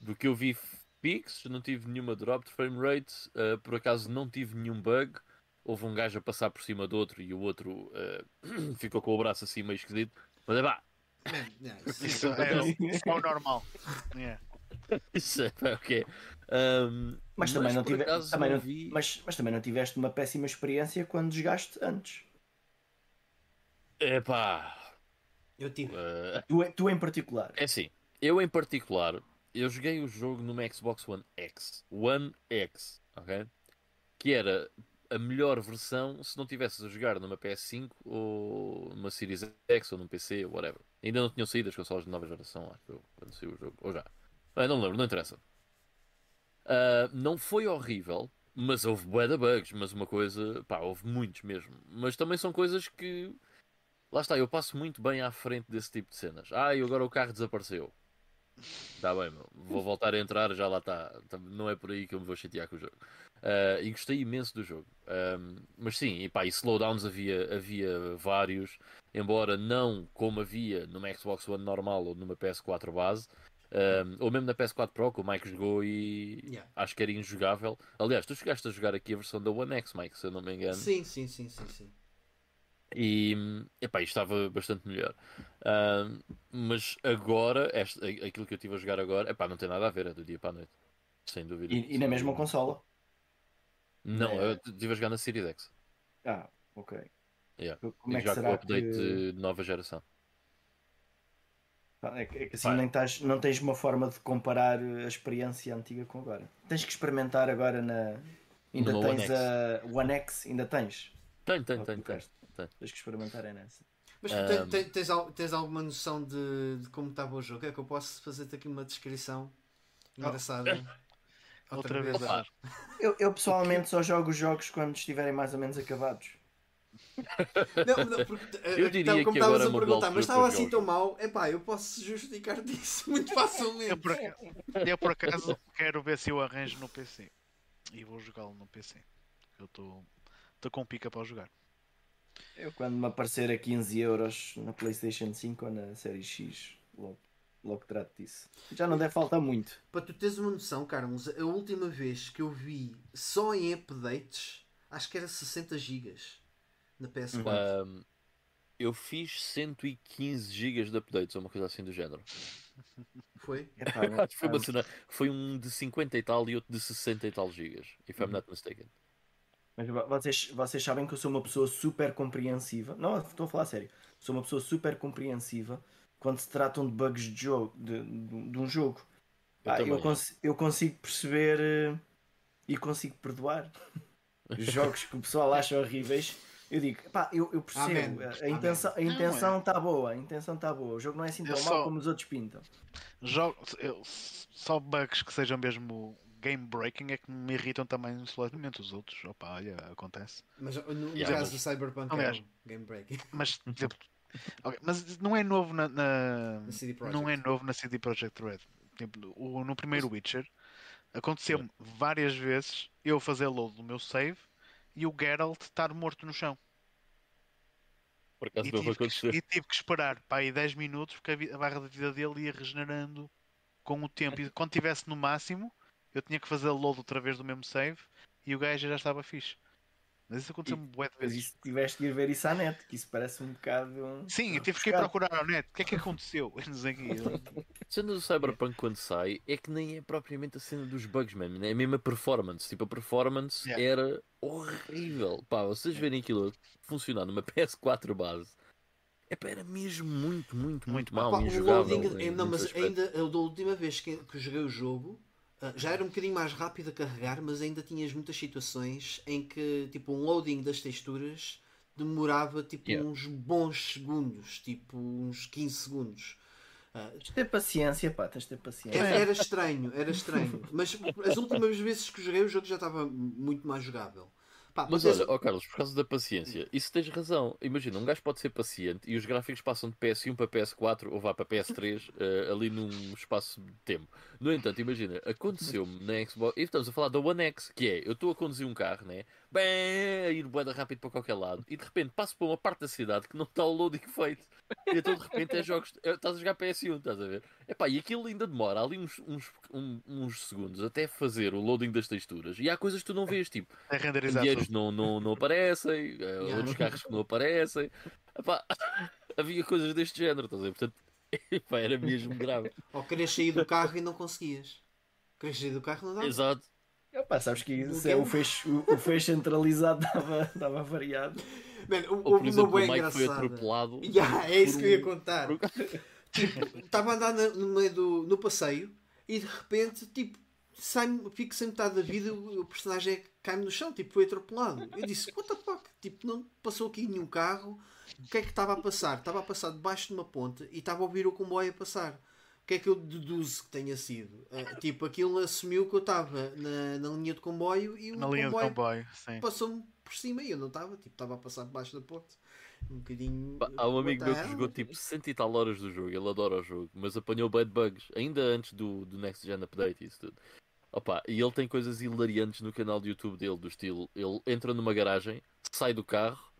Do que eu vi pics, não tive nenhuma drop de frame rate. uh, por acaso não tive nenhum bug. Houve um gajo a passar por cima do outro e o outro uh, ficou com o braço assim meio esquisito. Mas é pá, isso- é, o- isso é o normal. Yeah. Isso é, pá, ok. Ahm, Mas também não por tive- também não não- vi. Mas, mas também não tiveste uma péssima experiência quando jogaste antes. Epá. Eu tive. eh, Tu, tu em particular. É assim, eu em particular, eu joguei o jogo numa Xbox One X. One X, ok? Que era a melhor versão se não tivesses a jogar numa PS5 ou numa Series X ou num PC ou whatever. Ainda não tinham saído as consoles de nova geração, acho eu, quando saiu o jogo. Ou já. Bem, não lembro, não interessa. Ah, não foi horrível, mas houve bué de bugs, mas uma coisa, pá, houve muitos mesmo. Mas também são coisas que Lá está, eu passo muito bem à frente desse tipo de cenas. Ah, e agora o carro desapareceu. Está bem, meu. Vou voltar a entrar, já lá está. Tá- Não é por aí que eu me vou chatear com o jogo. Ah, e gostei imenso do jogo. Mas sim, e pá, e slowdowns havia, havia vários. Embora não como havia numa Xbox One normal ou numa PS4 base. ahm, ou mesmo na PS4 Pro, que o Mike jogou e Yeah. acho que era injogável. Aliás, tu chegaste a jogar aqui a versão da One X, Mike, se eu não me engano. Sim, sim, sim, sim, sim. E epá, isto estava bastante melhor. Ahm, mas agora, esta- aquilo que eu estive a jogar agora, epá, não tem nada a ver, é do dia para a noite. Sem dúvida. E, e na mesma consola. Não, É. eu estive a jogar na Series X. Ah, ok. Yeah. Como E é que já com o será update que... de nova geração. É que, é que assim nem estás, não tens uma forma de comparar a experiência antiga com agora. Tens que experimentar agora na. Ainda One tens X. a One X, ainda tens. Tenho, tenho. tenho. Tenho. Tens que experimentar é nessa. Mas te- tens, al- tens alguma noção de, de como estava o jogo? É que eu posso fazer-te aqui uma descrição engraçada. Outra vez. Opa, Eu, eu pessoalmente só jogo os jogos quando estiverem mais ou menos acabados. Não, não, porque, eh, Eu diria então, como que estavas agora a é perguntar, mas estava assim tão mal, epá, eu posso justificar disso muito facilmente. Eu por, acaso, eu por acaso quero ver se eu arranjo no PC. E vou jogá-lo no PC. Eu estou com pica para jogar. Eu quando me aparecer a 15 euros na Playstation 5 ou na série X, logo, logo trato disso. Já não deve faltar muito. Para tu teres uma noção, Carlos, a última vez que eu vi só em updates, acho que era 60 gigas na PS4. ahm, eu fiz 115 GB de updates ou uma coisa assim do género. Foi? Epá, Acho que foi, uma cena- foi um de 50 e tal e outro de 60 e tal gigas. If Uhum. I'm not mistaken. Mas vo- vocês, vocês sabem que eu sou uma pessoa super compreensiva. Não, estou a falar a sério. Sou uma pessoa super compreensiva quando se tratam de bugs de jogo, de, de- de um jogo. Eu Pá, eu, cons- eu consigo perceber eh, e consigo perdoar os jogos que o pessoal acha horríveis. Eu digo, pá, eu, eu percebo. Amém. A, intenção, a intenção está boa, a intenção está boa. O jogo não é assim Eu tão mau só- como os outros pintam. Jogo, eu- só bugs que sejam mesmo game breaking é que me irritam também solenemente. Os outros, opa, olha, acontece. Mas no, Yeah, caso do Cyberpunk Aliás, é Game Break. Mas, tipo, ok, mas não é novo na, na- Na CD Projekt. não é novo na CD Projekt Red. Tipo, o- no primeiro Witcher aconteceu-me várias vezes eu fazer load do meu save e o Geralt estar morto no chão. Por acaso E não tive, que, e tive que esperar para aí 10 minutos porque a, a barra da vida dele ia regenerando com o tempo. E quando estivesse no máximo, eu tinha que fazer load outra vez do mesmo save e o gajo já estava fixe. Mas isso aconteceu-me bué de Mas vezes. isso tiveste de ir ver isso à net, que isso parece um bocado. um- Sim, eu tive que ir procurar ao net. O que é que aconteceu? Quê. Sendo do Cyberpunk quando sai, é que nem é propriamente a cena dos bugs, man. É a mesma performance. Tipo, a performance Yeah. era horrível. Pá, vocês verem aquilo funcionar numa PS4 base. Epá, era mesmo muito, muito, muito mal. Pá, injogável. loading, em não, mas aspectos. ainda eu, da última vez que, que joguei o jogo já era um bocadinho mais rápido a carregar, mas ainda tinhas muitas situações em que tipo um loading das texturas demorava tipo Yeah. uns bons segundos, tipo uns 15 segundos. Ah, Tens de ter paciência, pá, tens de ter paciência. era, era estranho, era estranho. Mas as últimas vezes que joguei o jogo já estava muito mais jogável. Pá, Mas tens- olha, ó Carlos, por causa da paciência, isso tens razão. Imagina, um gajo pode ser paciente e os gráficos passam de PS1 para PS4 ou vá para PS3 eh, ali num espaço de tempo. No entanto, imagina, aconteceu-me na Xbox. E estamos a falar da One X, que é eu estou a conduzir um carro, né? Bem, a ir boeda rápido para qualquer lado e de repente passo para uma parte da cidade que não está o loading feito. E então de repente é jogos. é- Estás a jogar PS1, estás a ver? Epá, e aquilo ainda demora ali uns, uns, um- uns segundos até fazer o loading das texturas. E há coisas que tu não vês, tipo. É. Candeeiros não, não, não aparecem, eh, Yeah. outros carros que não aparecem. Epá, havia coisas deste género, estás a ver? Portanto, Pá, era mesmo grave. Ou querias sair do carro e não conseguias. Querias sair do carro e não dava. Exato. Epá, sabes que isso O é o fecho, o, o fecho centralizado estava, estava variado. Man, Ou, houve por exemplo, uma o bem Mike foi engraçada. atropelado. Yeah, é isso que eu ia contar. por- Tipo, estava a andar no meio do no passeio e de repente, tipo, sai fico sem metade da vida o, o personagem é cai-me no chão, tipo, foi atropelado. Eu disse, what the fuck? Tipo, não passou aqui nenhum carro. O que é que estava a passar? Estava a passar debaixo de uma ponte e estava a ouvir o comboio a passar. O que é que eu deduzo que tenha sido? Ah, tipo, aquilo assumiu que eu estava na, na linha de comboio e o Na comboio comboio, passou-me por cima e eu não estava, tipo, estava a passar debaixo da ponte. Um bocadinho. Pá, Há um amigo the meu que jogou tipo 100 e tal horas do jogo, ele adora o jogo, mas apanhou bad bugs, ainda antes do, do Next Gen Update e isso tudo. Opa, e ele tem coisas hilariantes no canal de YouTube dele, do estilo, ele entra numa garagem, sai do carro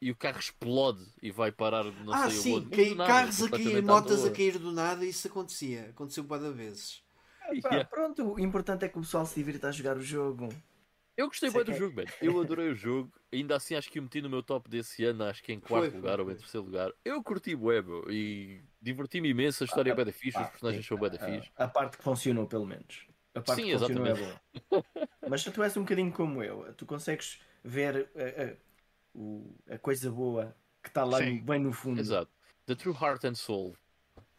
e o carro explode e vai parar não ah, sei sim, cai- Do nada, carros a cair, motas a cair do nada, isso acontecia. Aconteceu várias vezes. Epá, Yeah. Pronto, o importante é que o pessoal se divirta a jogar o jogo. Eu gostei bem do que é- jogo, man. Eu adorei o jogo. Ainda assim acho que o meti no meu top desse ano, acho que em quarto foi, lugar ou foi. em terceiro lugar. Eu curti bué, meu, e diverti-me imenso, a história é bué da fixe, os Pá, personagens sim, são bué da a- fixe. A, parte que funcionou, pelo menos. A parte Sim, que funcionou é exatamente. boa. Mas se tu és um bocadinho como eu, tu consegues ver a, a- o- a coisa boa que está lá Sim. bem no fundo. Exato. The True Heart and Soul.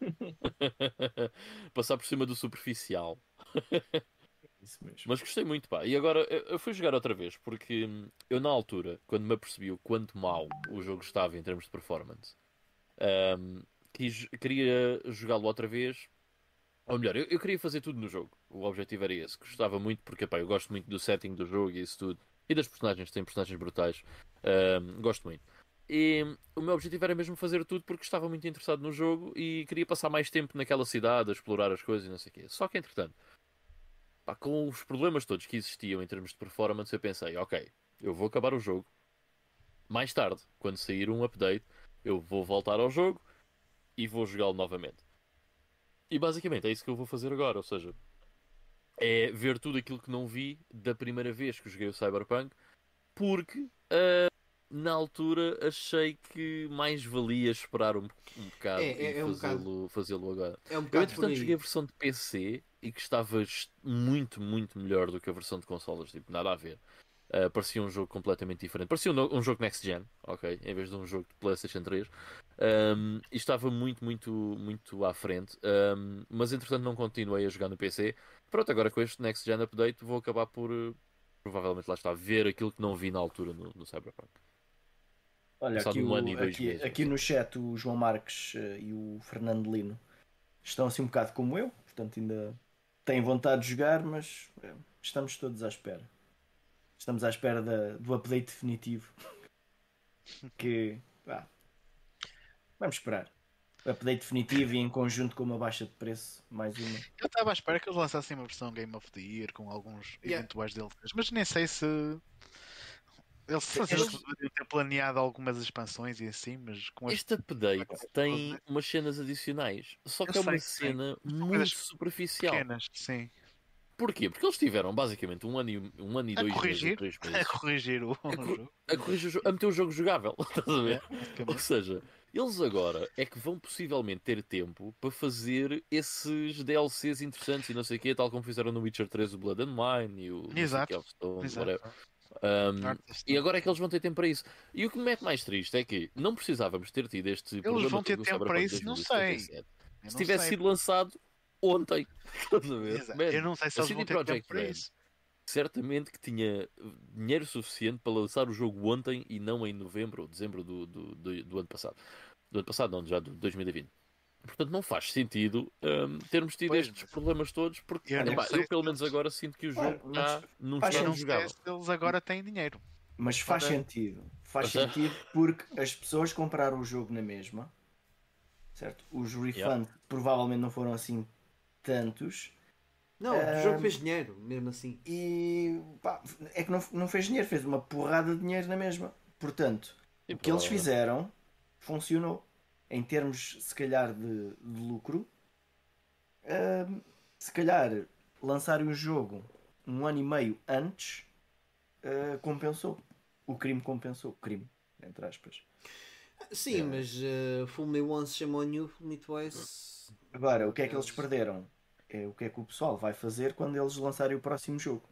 Passar por cima do superficial. Isso mesmo. Mas gostei muito, pá. E agora eu fui jogar outra vez, porque hum, eu na altura, quando me apercebi o quanto mal o jogo estava em termos de performance, hum, quis- queria jogá-lo outra vez. Ou melhor, eu, eu queria fazer tudo no jogo. O objetivo era esse. Gostava muito, porque pá, eu gosto muito do setting do jogo e isso tudo. E das personagens, tem personagens brutais. Hum, gosto muito. E hum, o meu objetivo era mesmo fazer tudo porque estava muito interessado no jogo e queria passar mais tempo naquela cidade, a explorar as coisas e não sei o quê. Só que entretanto, pá, com os problemas todos que existiam em termos de performance, eu pensei, ok, eu vou acabar o jogo. Mais tarde, quando sair um update, eu vou voltar ao jogo e vou jogá-lo novamente. E basicamente é isso que eu vou fazer agora, ou seja, é ver tudo aquilo que não vi da primeira vez que joguei o Cyberpunk, porque ah, na altura achei que mais valia esperar um, um bocado É, é- e é um fazê-lo agora. É um Eu, bocado por entretanto, joguei a versão de PC e que estava est- muito, muito melhor do que a versão de consolas. Tipo, nada a ver. Uh, parecia um jogo completamente diferente. Parecia um, um jogo Next Gen, ok? Em vez de um jogo de PlayStation 3. Um, e estava muito, muito, muito à frente. Um, mas entretanto, não continuei a jogar no PC. Pronto, agora com este Next Gen Update, vou acabar por. uh, Provavelmente lá está, ver aquilo que não vi na altura no, no Cyberpunk. Olha, aqui, um o- aqui, meses, aqui no chat o João Marques eh, e o Fernando Lino estão assim um bocado como eu, portanto ainda têm vontade de jogar, mas eh, estamos todos à espera. Estamos à espera da- do update definitivo. Que pá, vamos esperar. Update definitivo e em conjunto com uma baixa de preço, mais uma. Eu estava à espera que eles lançassem uma versão Game of the Year com alguns Yeah. eventuais DLCs, mas nem sei se. Eles, Sim, eles- poderiam ter planeado algumas expansões e assim, mas com este. Este update tem umas cenas adicionais. Só que Eu é uma sei cena coisas muito superficial. pequenas, sim. Porquê? Porque eles tiveram basicamente um ano e, um ano e A dois corrigir, meses, ou três a meses, corrigir o, o co- jogo. a, corrigir o jogo, a meter o jogo jogável. Estás a ver? Ou basicamente. seja, eles agora é que vão possivelmente ter tempo para fazer esses DLCs interessantes e não sei o quê, tal como fizeram no Witcher 3 o Blood and Wine e o Exato, Hearthstone, Exato. Um, e agora é que eles vão ter tempo para isso. E o que me mete mais triste é que não precisávamos ter tido este problema vão ter tempo para isso? Não 2077. Eu Se não tivesse sei. sido lançado ontem. Man, Eu não sei se eles vão ter Projekt tempo para Red isso. certamente que tinha dinheiro suficiente para lançar o jogo ontem e não em novembro ou dezembro do, do, do, do ano passado. Do ano passado, não, já de 2020. Portanto, não faz sentido hum, termos tido Pois, estes mas- problemas todos, porque Eu não epá, eu, pelo menos agora sinto que o jogo mas está num estado não jogável. se eles agora têm dinheiro. Mas faz Ok. sentido. Faz Pois é. sentido porque as pessoas compraram o jogo na mesma. Certo? Os refunds Yeah. provavelmente não foram assim tantos. Não, o Ah, jogo fez dinheiro, mesmo assim. E pá, é que não, não fez dinheiro, fez uma porrada de dinheiro na mesma. Portanto, Sim, o que eles fizeram funcionou. Em termos, se calhar, de, de lucro, se calhar lançarem o jogo um ano e meio antes ah, compensou. O crime compensou. Crime, entre aspas. Sim, mas uh, Fool Me Once chamou New, Fool Me Twice. Agora, o que é que eles perderam? É o que é que o pessoal vai fazer quando eles lançarem o próximo jogo.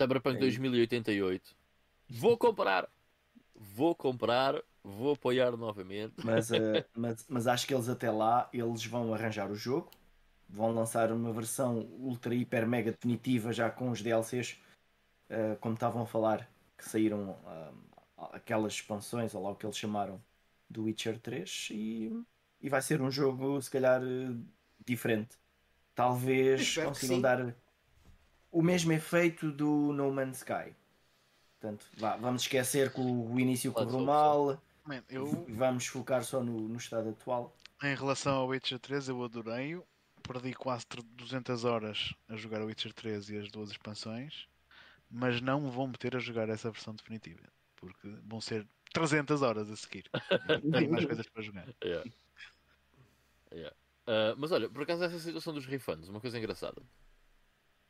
Cyberpunk É. 2088. Vou comprar. Vou comprar. Vou apoiar novamente. Mas, eh, mas, mas acho que eles até lá eles vão arranjar o jogo, vão lançar uma versão ultra, hiper, mega definitiva já com os DLCs, eh, como estavam a falar, que saíram ah, aquelas expansões, ou lá o que eles chamaram do Witcher 3, e, e vai ser um jogo se calhar diferente. Talvez consigam dar o mesmo efeito do No Man's Sky. Portanto, vá, vamos esquecer que o, início Pode correu mal. Man, eu, Vamos focar só no, no estado atual. em relação ao Witcher 3, eu adorei-o. Perdi quase 200 horas a jogar o Witcher 3 e as duas expansões, mas não me vou meter a jogar essa versão definitiva, porque vão ser 300 horas a seguir. Tenho mais coisas para jogar. Yeah. Yeah. Ah, mas olha, por acaso essa situação dos refunds, uma coisa engraçada.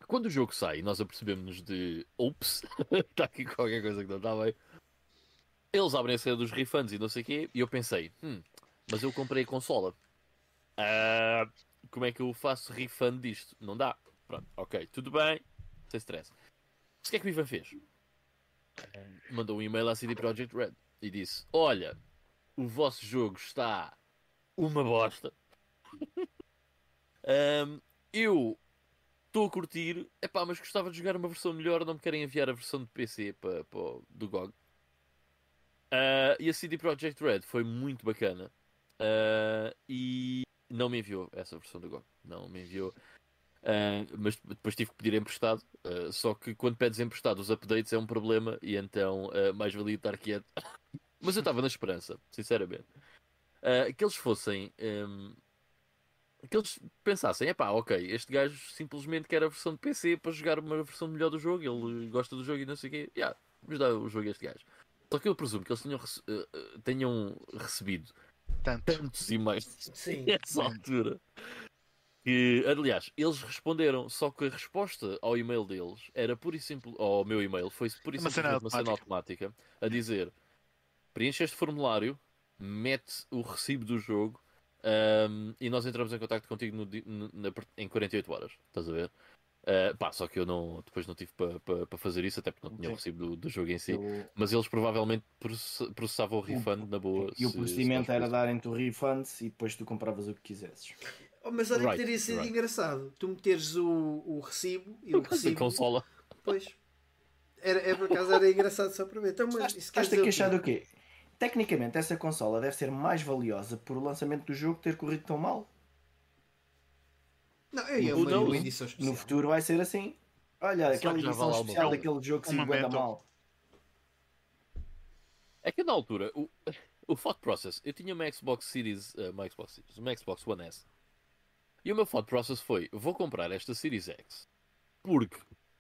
Quando o jogo sai, nós apercebemos-nos de ops, está aqui qualquer coisa que não está bem. Eles abrem a cena dos refunds e não sei o quê, e eu pensei, hum, mas eu comprei a consola. Ah, como é que eu faço refund disto? Não dá. Pronto, ok, tudo bem, sem stress. O que é que o Ivan fez? Mandou um e-mail à CD Projekt Red e disse: Olha, o vosso jogo está uma bosta. Ahm, eu estou a curtir, epá, mas gostava de jogar uma versão melhor, não me querem enviar a versão de PC o- do GOG. Ah, e a CD Projekt Red foi muito bacana. Ah, e não me enviou essa versão do GOG. Não me enviou. Ah, mas depois tive que pedir emprestado. Só que quando pedes emprestado, os updates é um problema. E então, mais valia estar quieto. mas eu estava na esperança, sinceramente. Que eles fossem. ahm, que eles pensassem, epá, ok, este gajo simplesmente quer a versão de PC para jogar uma versão melhor do jogo, ele gosta do jogo e não sei o quê, yeah, vamos dar o jogo a este gajo. Só que eu presumo que eles tenham, rece- eh, eh, tenham recebido Tanto. tantos e-mails Sim. nessa altura. Que, aliás, eles responderam, só que a resposta ao e-mail deles era pura e simples, ao meu e-mail, foi pura e Uma cena simplesmente uma cena automática a dizer preenche este formulário, mete o recibo do jogo ahm, e nós entramos em contato contigo no no- na- em 48 horas. Estás a ver? Ah, pá, só que eu não, depois não tive para pa, pa fazer isso, até porque não tinha o recibo do, do jogo em si. Eu- Mas eles provavelmente process- processavam o refund na boa. E o se- procedimento se era darem-te o refund e depois tu compravas o que quisesses. Oh, mas olha Right, que teria sido right. engraçado. Tu meteres o, o recibo e o recibo. consola. Pois. Era, é, por acaso era engraçado só para ver. Então, mas dizer a o queixar do quê? Tecnicamente, essa consola deve ser mais valiosa por o lançamento do jogo ter corrido tão mal. Não, eu ia Who uma, knows? uma edição especial. No futuro vai ser assim. Olha, Será aquela edição especial daquele jogo que Um se momento. mal. É que na altura, o, o thought process, eu tinha uma Xbox Series, eh, uma Xbox Series, uma Xbox One S. E o meu thought process foi, vou comprar esta Series X porque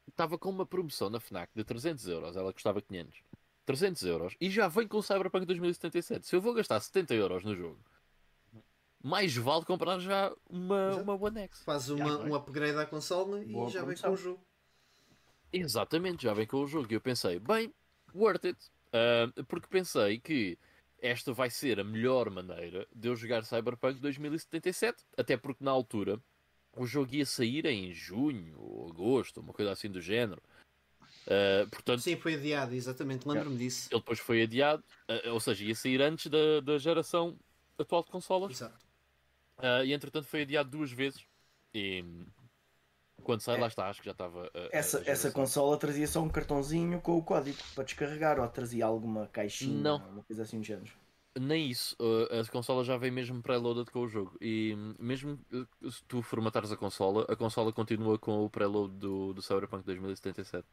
estava com uma promoção na FNAC de 300 euros, ela custava 500. 300 euros e já vem com o Cyberpunk 2077. Se eu vou gastar 70 euros no jogo, mais vale comprar já uma, Exato. uma One X. Faz uma, um upgrade à consola e Boa já vem com o jogo. Exatamente, já vem com o jogo. E eu pensei, bem, worth it. Ah, porque pensei que esta vai ser a melhor maneira de eu jogar Cyberpunk 2077. Até porque na altura o jogo ia sair em junho ou agosto, uma coisa assim do género. Ah, portanto, Sim, foi adiado, exatamente. Lembro-me disso. ele depois foi adiado, ah, ou seja, ia sair antes da, da geração atual de consolas. Exato. Ah, e entretanto foi adiado duas vezes. E quando sai, É. lá está, acho que já estava. a- Essa, a essa consola trazia só um cartãozinho com o código para descarregar ou trazia alguma caixinha, Não. uma coisa assim do género. Nem isso, uh, a consola já vem mesmo pré-loaded com o jogo. E mesmo uh, se tu formatares a consola, a consola continua com o pré-load do, do Cyberpunk 2077.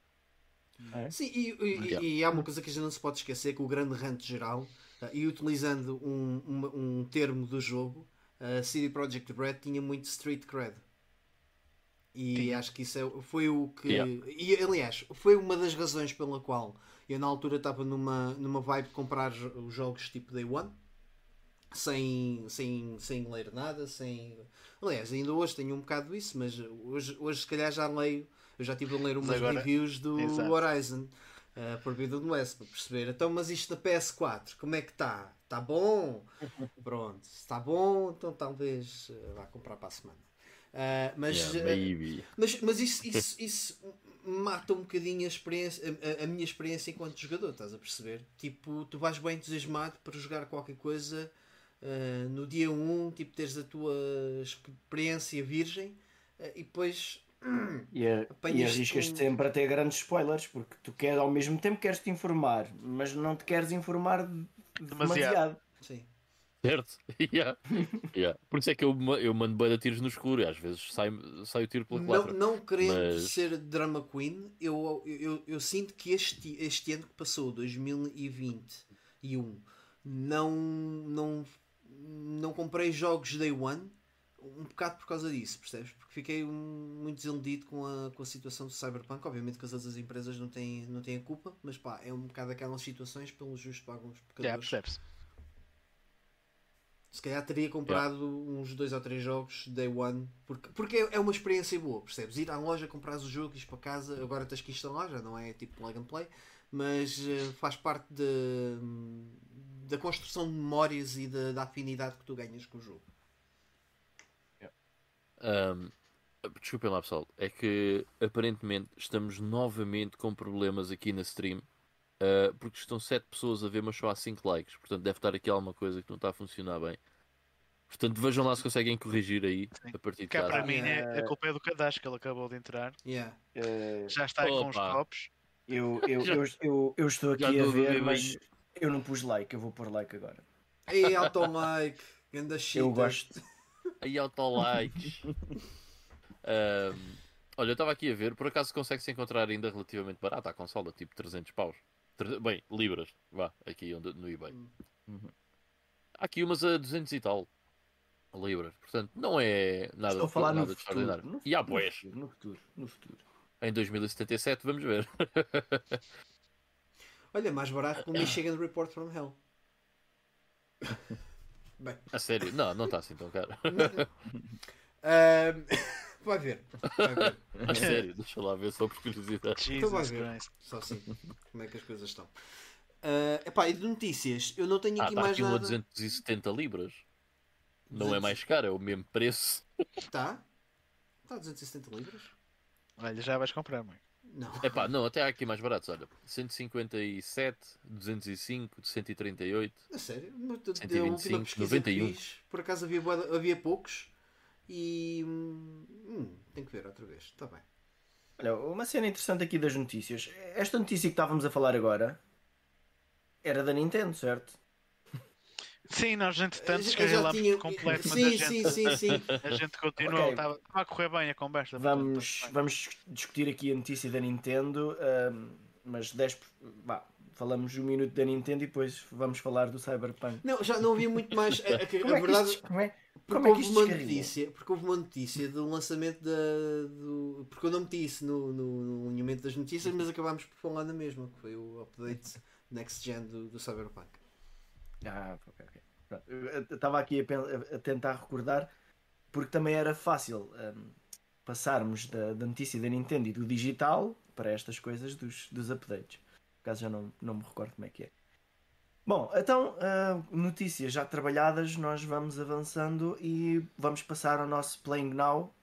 Sim, e, e- Yeah. e há uma coisa que a gente não se pode esquecer, que o grande rant geral, ah, e utilizando um, uma- um termo do jogo, a CD Projekt Red tinha muito street cred. E acho que isso é- foi o que. Yeah. E aliás, foi uma das razões pela qual eu na altura estava numa, numa vibe de comprar os jogos tipo Day One. Sem, sem, sem ler nada, sem. Aliás, ainda hoje tenho um bocado isso, mas hoje, hoje se calhar já leio. Eu já estive a ler umas agora- reviews do Exato. Horizon. Uh, por vida do West para perceber. Então, mas isto na PS4, como é que está? Está bom? Pronto, se está bom, então talvez uh, vá comprar para a semana. Uh, mas, Yeah, mas, mas isso, isso, isso mata um bocadinho a, experiência, a, a minha experiência enquanto jogador, estás a perceber? Tipo, tu vais bem entusiasmado para jogar qualquer coisa no dia 1, tipo, teres a tua experiência virgem e depois E, a- e arriscas-te um- sempre a ter grandes spoilers, porque tu queres, ao mesmo tempo queres te informar, mas não te queres informar de- Demasiado. demasiado. Sim. Certo? Yeah. Yeah. Por isso é que eu, eu mando bem de tiros no escuro e às vezes sai, sai o tiro pela Não, quadra. não querendo Mas- ser drama queen, eu, eu, eu sinto que este, este ano que passou, 2021, não, não, não comprei jogos day one um bocado por causa disso, percebes? Porque fiquei um- muito desiludido com a, com a situação do Cyberpunk. Obviamente que as outras empresas não têm, não têm a culpa, mas pá, é um bocado aquelas situações pelo justo para alguns Já, pecadores. percebe-se. Se calhar teria comprado uns dois ou três jogos day one, porque, porque é é uma experiência boa, percebes? Ir à loja, comprares o jogo, ires para casa, agora tens que instalar, já não é tipo plug and play, mas eh, faz parte de, da construção de memórias e da afinidade que tu ganhas com o jogo. Ahm, desculpem lá pessoal, é que aparentemente estamos novamente com problemas aqui na stream ah, porque estão 7 pessoas a ver, mas só há 5 likes. Portanto, deve estar aqui alguma coisa que não está a funcionar bem. Portanto, vejam lá se conseguem corrigir aí Sim. a partir de Cá para mim é, a culpa é do Cadastro, que ele acabou de entrar. Yeah. Eh, Já está aí com os Opa. copos. eu, eu, eu, eu, eu estou aqui Já a ver, mas eu não pus like, eu vou pôr like agora. Ei, auto-like, ganda shit. Eu gosto. Aí auto-likes. Ahm, olha, eu estava aqui a ver, por acaso consegue-se encontrar ainda relativamente barata a consola, tipo 300 paus. Tre- Bem, libras, vá, aqui onde, no eBay. Uhum. Há aqui umas a 200 e tal libras, portanto não é nada, Estou a falar nada no de futuro. extraordinário. No, E há futuro, no futuro, no futuro. em 2077 vamos ver. Olha, mais barato que o Michigan Report from Hell. Bem, A sério, não, não está assim tão caro. vai ver. Vai ver. A sério, deixa lá ver só por curiosidade. Então vai Jesus ver. Christ. Só assim. Como é que as coisas estão? Ah, epá, e de notícias, eu não tenho Ah, aqui está mais aqui uma nada. 270 libras. Não é 200. mais caro, é o mesmo preço. Está? Está a 270 libras? Olha, já vais comprar, mãe. Não. Epá, não, até há aqui mais baratos, olha. 157, 205, 138. A sério? Mas da- da 125, última pesquisa 91. que fiz, por acaso havia, havia poucos e. Hum, hum, tenho que ver outra vez. Está bem. Olha, uma cena interessante aqui das notícias. Esta notícia que estávamos a falar agora era da Nintendo, certo? Sim, nós entretanto Eu cheguei já lá tinha- por completo, mas Sim, a gente, sim, sim, sim. a gente continua, Ok. estava estava a correr bem a conversa. Vamos, portanto, vamos discutir aqui a notícia da Nintendo, mas 10, vá, falamos um minuto da Nintendo e depois vamos falar do Cyberpunk. Não, já não havia muito mais. A, a- a Como é que verdade. isto, como é, Porque como é que houve isto uma notícia, porque houve uma notícia do lançamento da. Do, porque eu não meti isso no, no, no alinhamento das notícias, mas acabámos por falar na mesma, que foi o update Next Gen do, do Cyberpunk. Ah, ok, estava aqui a, a tentar recordar, porque também era fácil ahm, passarmos da, da notícia da Nintendo e do digital para estas coisas dos, dos updates. Por acaso já não, não me recordo como é que é. Bom, então, ah, notícias já trabalhadas, nós vamos avançando e vamos passar ao nosso Playing Now.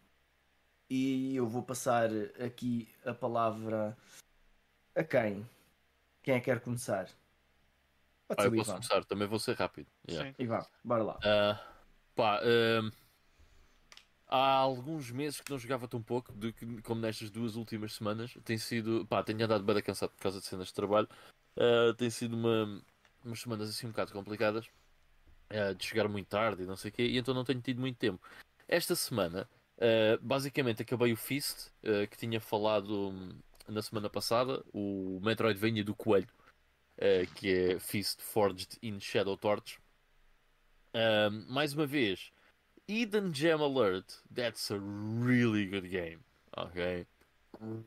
E eu vou passar aqui a palavra a quem? Quem é que quer começar? Pode Ah, eu posso começar, também vou ser rápido. Yeah. Sim. Ivan, bora lá. Ah, pá, ahm, há alguns meses que não jogava tão pouco do que, como nestas duas últimas semanas. Tem sido, pá, tenho andado bem cansado por causa de cenas de trabalho. Ah, tem sido uma, umas semanas assim um bocado complicadas ah, de chegar muito tarde e não sei o quê, e então não tenho tido muito tempo. Esta semana, basicamente, acabei o Fist, que tinha falado hum, na semana passada, o Metroidvania do Coelho, ah, que é Fist Forged in Shadow Torch. Um, mais uma vez, Eden Gem Alert. That's a really good game. Ok?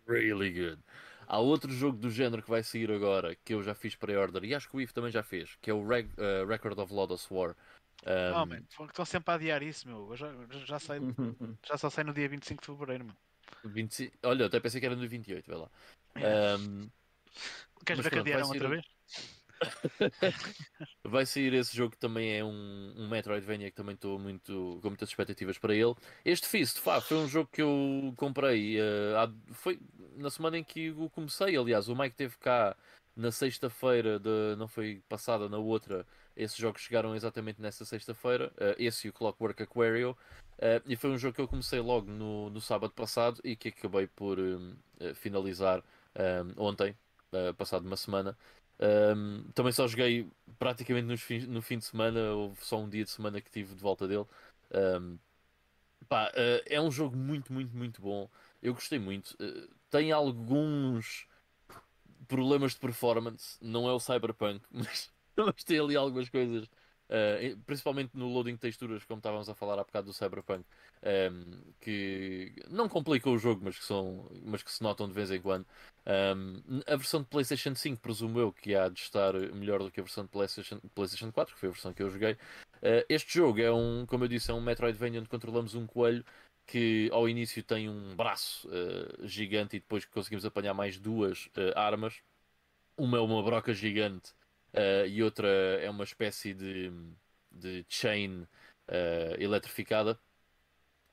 Really good. Há outro jogo do género que vai sair agora que eu já fiz pre-order e acho que o Ivo também já fez, que é o uh, Record of Lodos War. Um, Oh, man, estão sempre a adiar isso, meu. Eu já, já, já, só sei no dia 25 de fevereiro, meu. 25 Olha, eu até pensei que era no 28, vai lá. Um, Queres ver que adiaram outra vez? Vai sair esse jogo que também é um, um Metroidvania que também estou muito, com muitas expectativas para ele. Este Fist, pá, foi um jogo que eu comprei eh, há- foi na semana em que o comecei. Aliás, o Mike teve cá na sexta-feira, não foi passada, na outra. Esses jogos chegaram exatamente nessa sexta-feira, eh, esse e o Clockwork Aquario. eh, e foi um jogo que eu comecei logo no, no sábado passado e que acabei por finalizar ontem, eh, passado uma semana. Um, também só joguei praticamente nos fins- no fim de semana, houve só um dia de semana que tive de volta dele. Um, pá, uh, é um jogo muito, muito, muito bom. Eu gostei muito. Uh, tem alguns problemas de performance, não é o Cyberpunk, mas, mas tem ali algumas coisas, uh, principalmente no loading de texturas, como estávamos a falar há bocado do Cyberpunk, um, que não complicam o jogo, mas que, são, mas que se notam de vez em quando. Um, a versão de PlayStation 5, presumo eu, que há de estar melhor do que a versão de PlayStation, PlayStation 4, que foi a versão que eu joguei. Uh, este jogo é um, como eu disse, é um Metroidvania onde controlamos um coelho que ao início tem um braço uh, gigante e depois conseguimos apanhar mais duas armas. Uma é uma broca gigante uh, e outra é uma espécie de, de chain eletrificada.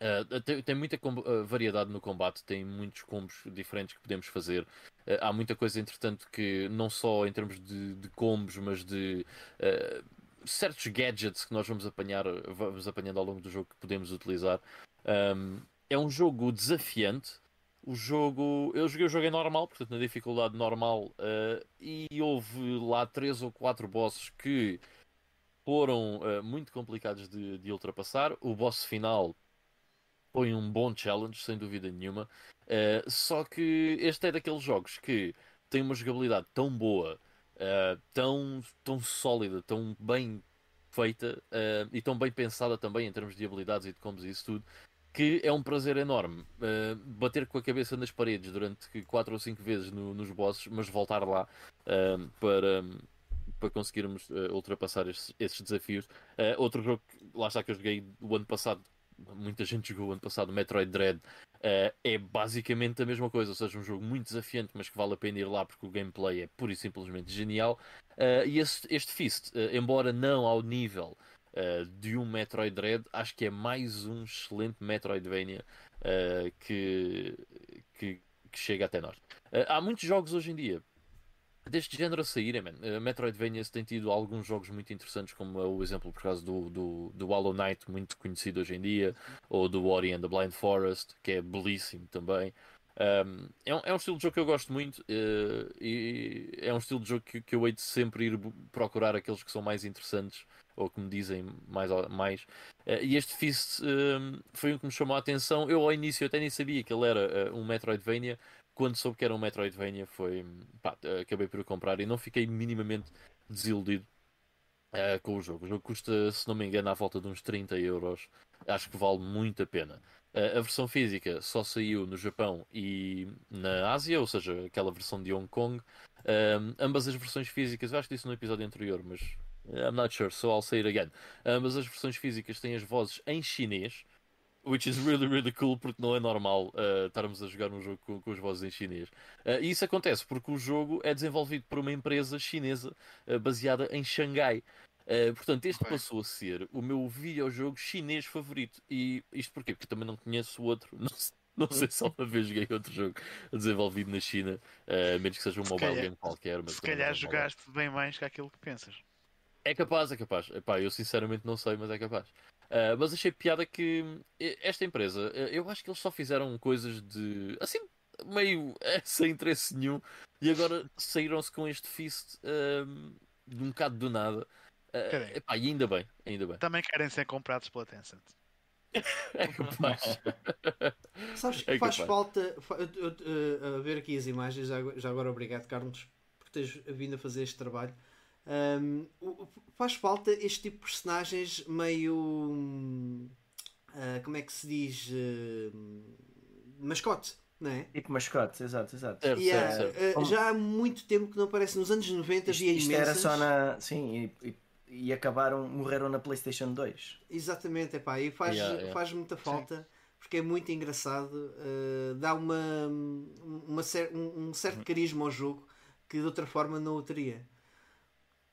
Uh, tem, tem, muita uh, variedade no combate, tem muitos combos diferentes que podemos fazer. Uh, há muita coisa, entretanto, que não só em termos de, de combos, mas de certos gadgets que nós vamos apanhar, vamos apanhando ao longo do jogo que podemos utilizar. Um, é um jogo desafiante. O jogo, eu joguei o jogo em normal, portanto na dificuldade normal, e houve lá três ou quatro bosses que foram muito complicados de, de ultrapassar. O boss final foi um bom challenge, sem dúvida nenhuma. Uh, só que este é daqueles jogos que tem uma jogabilidade tão boa, uh, tão, tão sólida, tão bem feita uh, e tão bem pensada também em termos de habilidades e de combos e isso tudo, que é um prazer enorme bater com a cabeça nas paredes durante 4 ou 5 vezes no, nos bosses, mas voltar lá para para conseguirmos ultrapassar esses, desafios. outro jogo, lá está que eu joguei o ano passado, muita gente jogou ano passado, Metroid Dread, uh, é basicamente a mesma coisa, ou seja, um jogo muito desafiante, mas que vale a pena ir lá porque o gameplay é pura e simplesmente genial. Uh, e este, este Fist, uh, embora não ao nível de um Metroid Dread, acho que é mais um excelente Metroidvania que, que, que, chega até nós. há muitos jogos hoje em dia deste género a saírem, man. Uh, Metroidvania tem tido alguns jogos muito interessantes, como é o exemplo por causa do, do, do Hollow Knight, muito conhecido hoje em dia, ou do Ori and the Blind Forest, que é belíssimo também. Um, é, um, é um estilo de jogo que eu gosto muito uh, e é um estilo de jogo que, que eu hei de sempre ir procurar aqueles que são mais interessantes ou me dizem mais. mais. Uh, e este Fist um, foi um que me chamou a atenção. Eu ao início até nem sabia que ele era uh, um Metroidvania, quando soube que era um Metroidvania, foi. Pá, acabei por comprar e não fiquei minimamente desiludido uh, com o jogo. O jogo custa, se não me engano, à volta de uns 30 euros. Acho que vale muito a pena. A versão física só saiu no Japão e na Ásia, ou seja, aquela versão de Hong Kong. Um, ambas as versões físicas, eu acho que disse no episódio anterior, mas I'm not sure, so I'll say it again. Ambas as versões físicas têm as vozes em chinês. Which is really, really cool, porque não é normal uh, estarmos a jogar um jogo com, com as vozes em chinês. Uh, e isso acontece porque o jogo é desenvolvido por uma empresa chinesa uh, baseada em Xangai. portanto, este okay. passou a ser o meu videojogo chinês favorito. E isto porquê? Porque também não conheço outro. Não sei, não sei se uma vez joguei outro jogo desenvolvido na China, a menos que seja um se mobile calhar, game qualquer. Mas se calhar jogaste bem mais que aquilo que pensas. É capaz, é capaz. Epá, eu sinceramente não sei, mas é capaz. Uh, mas achei piada que esta empresa, eu acho que eles só fizeram coisas de assim, meio é, sem interesse nenhum, e agora saíram-se com este Fist uh, de um bocado do nada. Uh, epá, e ainda bem, ainda bem. Também querem ser comprados pela Tencent. é capaz. Sabes que É faz capaz. falta. eu- a ver aqui as imagens, já, agora- já agora obrigado, Carlos, por teres vindo a fazer este trabalho. Um, faz falta este tipo de personagens meio. ah, como é que se diz? hum, mascote, não é? Tipo mascote, exato, exato. Certo, E, certo, certo. Como- já há muito tempo que não aparece. Nos anos 90 Isto, havia isto imensas. era só na. Sim, e, e- e acabaram, morreram na PlayStation 2. Exatamente, epá, e faz, Yeah, yeah. faz muita falta porque é muito engraçado, uh, dá uma, uma cer- um, um certo carisma ao jogo que de outra forma não o teria.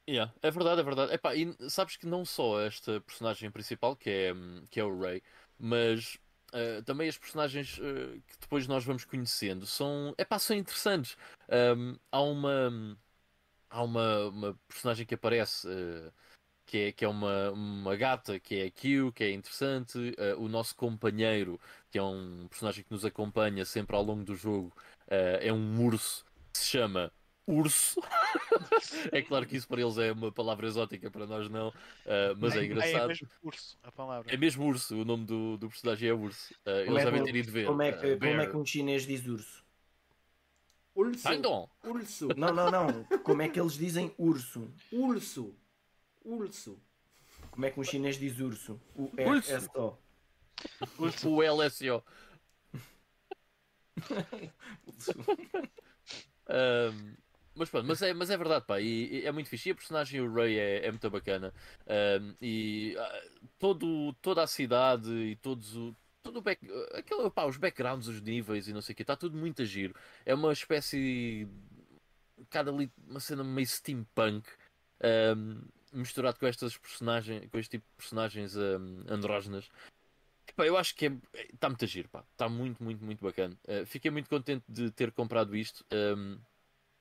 Yeah, é verdade, é verdade. Epá, e sabes que não só esta personagem principal, que é, que é o Ray, mas uh, também as personagens uh, que depois nós vamos conhecendo são, epá, são interessantes. Um, há uma, há uma, uma personagem que aparece. Uh, que é, que é uma, uma gata, que é a Q, que é interessante. O nosso companheiro, que é um personagem que nos acompanha sempre ao longo do jogo, é um urso que se chama Urso. é claro que isso para eles é uma palavra exótica, para nós não, uh, mas é, é engraçado. É mesmo urso, a palavra. É mesmo urso, o nome do, do personagem é urso. eles é devem ter ido ver. Como é, que, como é que um chinês diz urso? Urso. Urso. Não, não, não. Como é que eles dizem urso? Urso. Urso. Como é que um chinês diz urso? O RSO. Urso. O LSO. um, mas pronto, mas é, mas é verdade, pá, e, e é muito fixe. E a personagem, o Ray, é, é muito bacana. E uh, todo, toda a cidade e todos o. Todo o back, aquele, pá, os backgrounds, os níveis e não sei o que, está tudo muito a giro. É uma espécie. Cada ali, uma cena meio steampunk. Misturado com estas personagens, com este tipo de personagens um, andrógenas. Pá, eu acho que está é, muito a giro, pá. Está muito, muito, muito bacana. Uh, fiquei muito contente de ter comprado isto. Um,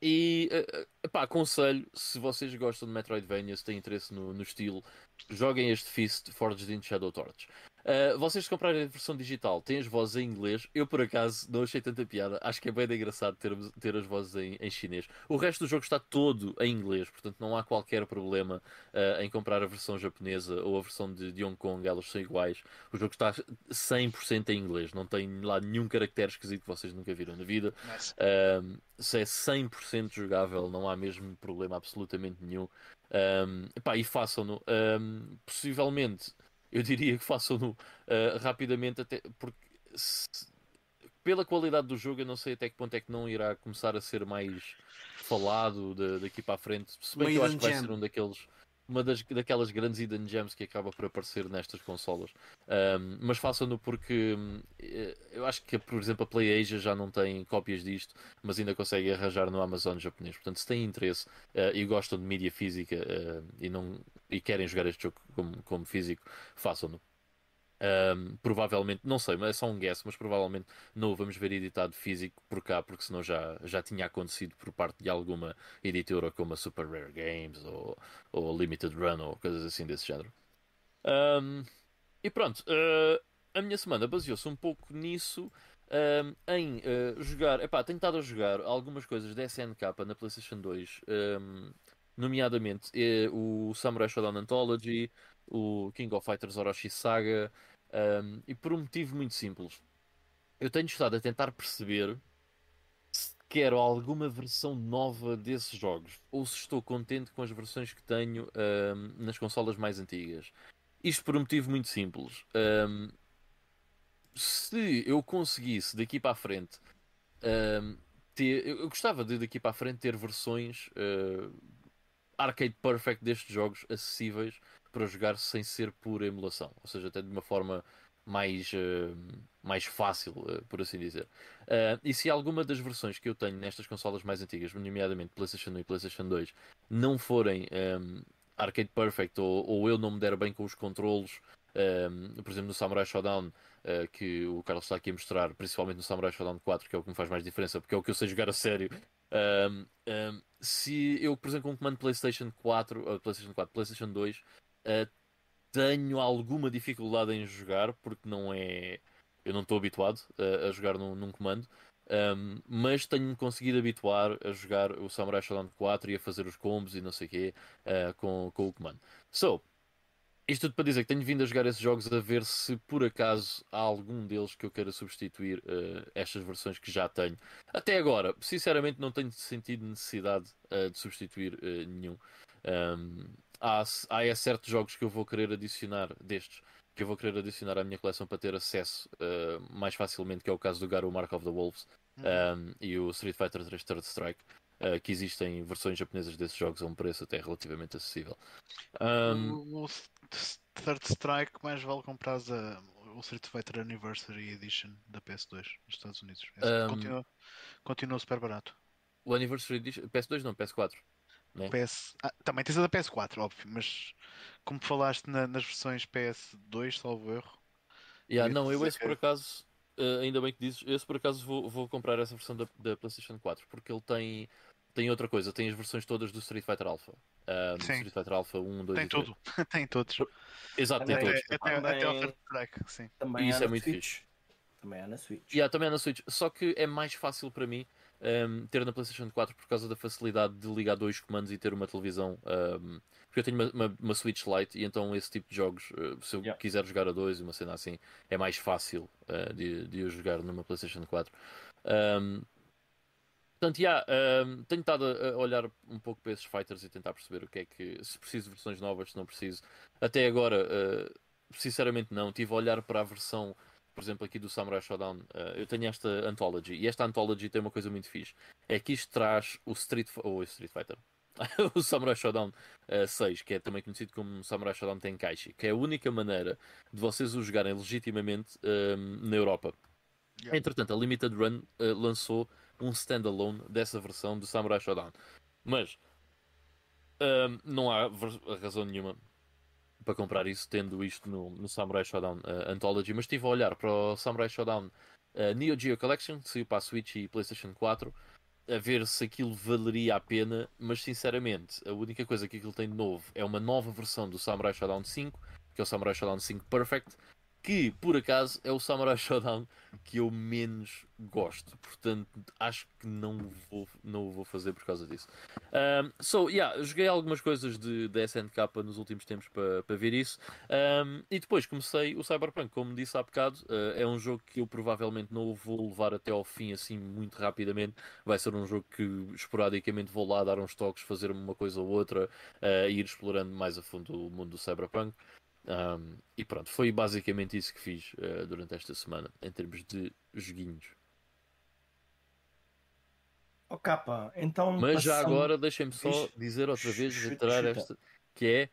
e uh, pá, aconselho, se vocês gostam de Metroidvania, se têm interesse no, no estilo, joguem este Fist Forged in Shadow Torch. Uh, vocês comprarem a versão digital, têm as vozes em inglês. Eu, por acaso, não achei tanta piada. Acho que é bem engraçado ter, ter as vozes em, em chinês. O resto do jogo está todo em inglês, portanto, não há qualquer problema uh, em comprar a versão japonesa ou a versão de, de Hong Kong. Elas são iguais. O jogo está 100% em inglês. Não tem lá nenhum caractere esquisito que vocês nunca viram na vida. Nice. Uh, se é 100% jogável, não há mesmo problema absolutamente nenhum. Um, epá, e façam-no. Um, possivelmente eu diria que façam-no uh, rapidamente, até porque se, pela qualidade do jogo, eu não sei até que ponto é que não irá começar a ser mais falado de, daqui para a frente. Se bem que eu acho que vai ser um daqueles uma das, daquelas grandes hidden gems que acaba por aparecer nestas consolas. Um, mas façam-no porque um, eu acho que, por exemplo, a PlayAsia já não tem cópias disto, mas ainda consegue arranjar no Amazon japonês. Portanto, se têm interesse uh, e gostam de mídia física uh, e, não, e querem jogar este jogo como, como físico, façam-no. Um, provavelmente, não sei, mas é só um guess, mas provavelmente não o vamos ver editado físico por cá, porque senão já, já tinha acontecido por parte de alguma editora como a Super Rare Games ou, ou Limited Run ou coisas assim desse género. Um, e pronto, uh, a minha semana baseou-se um pouco nisso. Um, em uh, jogar, epá, tenho estado a jogar algumas coisas da SNK na PlayStation 2, nomeadamente uh, o Samurai Shodown Anthology, o King of Fighters Orochi Saga, um, e por um motivo muito simples. Eu tenho estado a tentar perceber se quero alguma versão nova desses jogos ou se estou contente com as versões que tenho um, nas consolas mais antigas. Isto por um motivo muito simples. Um, se eu conseguisse daqui para a frente ter, eu gostava de daqui para a frente ter versões uh, arcade perfect destes jogos acessíveis para jogar sem ser por emulação, ou seja, até de uma forma mais, uh, mais fácil, uh, por assim dizer. Uh, e se alguma das versões que eu tenho nestas consolas mais antigas, nomeadamente PlayStation 1 e PlayStation 2, não forem um, arcade perfect ou, ou, eu não me der bem com os controlos, um, por exemplo no Samurai Shodown, que o Carlos está aqui a mostrar, principalmente no Samurai Shodown 4, que é o que me faz mais diferença, porque é o que eu sei jogar a sério. Um, se eu, por exemplo, com um comando PlayStation 4, PlayStation 4, PlayStation 2, Uh, tenho alguma dificuldade em jogar porque não é. Eu não estou habituado a, a jogar num, num comando, um, mas tenho conseguido habituar a jogar o Samurai Shodown 4 e a fazer os combos e não sei o quê uh, com, com o comando. So, isto tudo para dizer que tenho vindo a jogar esses jogos a ver se por acaso há algum deles que eu queira substituir uh, estas versões que já tenho. Até agora, sinceramente, não tenho sentido necessidade uh, de substituir uh, nenhum. Um, há, há é certos jogos que eu vou querer adicionar destes que eu vou querer adicionar à minha coleção para ter acesso mais facilmente, que é o caso do Garo Mark of the Wolves uhum. um, e o Street Fighter 3 Third Strike, uh, que existem versões japonesas desses jogos a um preço até relativamente acessível. Um... O Third Strike mais vale comprar a, o Street Fighter Anniversary Edition da PS2 nos Estados Unidos. Um... Continua, continua super barato. O Anniversary Edition. PS2 não, PS4. né? PS... ah, também tens a da PS4, óbvio, mas como falaste na- nas versões PS2, salvo erro. Yeah, não, eu esse que- por acaso, eh, ainda bem que dizes, esse por acaso vou, vou comprar essa versão da, da PlayStation 4, porque ele tem, tem outra coisa, tem as versões todas do Street Fighter Alpha. Do Sim. Street Fighter Alpha 1, 2 Tem e 3. tudo, tem todos. Exato, tem todos. Até, até, ao third track, sim. Também Isso há é na muito Switch. Também há na Switch. Yeah, também é na Switch, só que é mais fácil para mim ehm, ter na PlayStation 4 por causa da facilidade de ligar dois comandos e ter uma televisão. ehm, porque eu tenho uma, uma, uma Switch Lite e então esse tipo de jogos, eh, se eu Yeah. quiser jogar a dois, uma cena assim, é mais fácil eh, de, de eu jogar numa PlayStation 4. Ehm, Portanto, yeah, ehm, tenho estado a olhar um pouco para esses fighters e tentar perceber o que é que. Se preciso de versões novas, se não preciso. Até agora, eh, sinceramente, não. Estive a olhar para a versão, por exemplo, aqui do Samurai Shodown. eh, eu tenho esta Anthology e esta Anthology tem uma coisa muito fixe: é que isto traz o Street, ou Street Fighter. o Samurai Shodown eh, 6, que é também conhecido como Samurai Shodown Tenkaichi, que é a única maneira de vocês o jogarem legitimamente ehm, na Europa. Yeah. Entretanto, a Limited Run lançou um standalone dessa versão do Samurai Shodown. Mas ahm, não há razão nenhuma para comprar isso, tendo isto no, no Samurai Shodown eh, Anthology. Mas estive a olhar para o Samurai Shodown eh, Neo Geo Collection, que saiu para a Switch e PlayStation 4, a ver se aquilo valeria a pena. Mas sinceramente, a única coisa que aquilo tem de novo é uma nova versão do Samurai Shodown 5, que é o Samurai Shodown 5 Perfect, que por acaso é o Samurai Shodown que eu menos gosto, portanto acho que não vou, não o vou fazer por causa disso. Um, so, yeah, joguei algumas coisas de, de SNK nos últimos tempos para para ver isso, Um, e depois comecei o Cyberpunk, como disse há bocado, uh, é um jogo que eu provavelmente não vou levar até ao fim assim muito rapidamente, vai ser um jogo que esporadicamente vou lá dar uns toques, fazer uma coisa ou outra, uh, e ir explorando mais a fundo o mundo do Cyberpunk. Um, e pronto, foi basicamente isso que fiz uh, durante esta semana, em termos de joguinhos. Oh, capa, então. Mas já agora deixem-me só Diz. dizer outra vez, reiterar esta, que é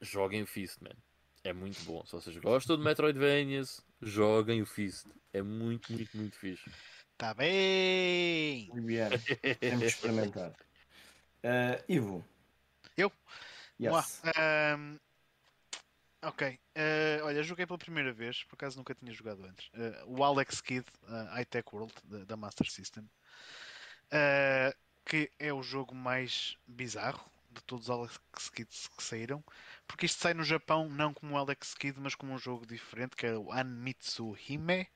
joguem o Fist, man. É muito bom. Se vocês gostam de Metroidvanias, joguem o Fist. É muito, muito, muito fixe. Tá bem! Temos de experimentar. Eh, Ivo. Eu? Vamos Yes. lá. Ok. Eh, olha, joguei pela primeira vez, por acaso nunca tinha jogado antes. Eh, o Alex Kidd, uh, High Tech World, da, da Master System. Eh, que é o jogo mais bizarro de todos os Alex Kids que saíram. Porque isto sai no Japão não como Alex Kidd, mas como um jogo diferente, que é o Anmitsu Hime,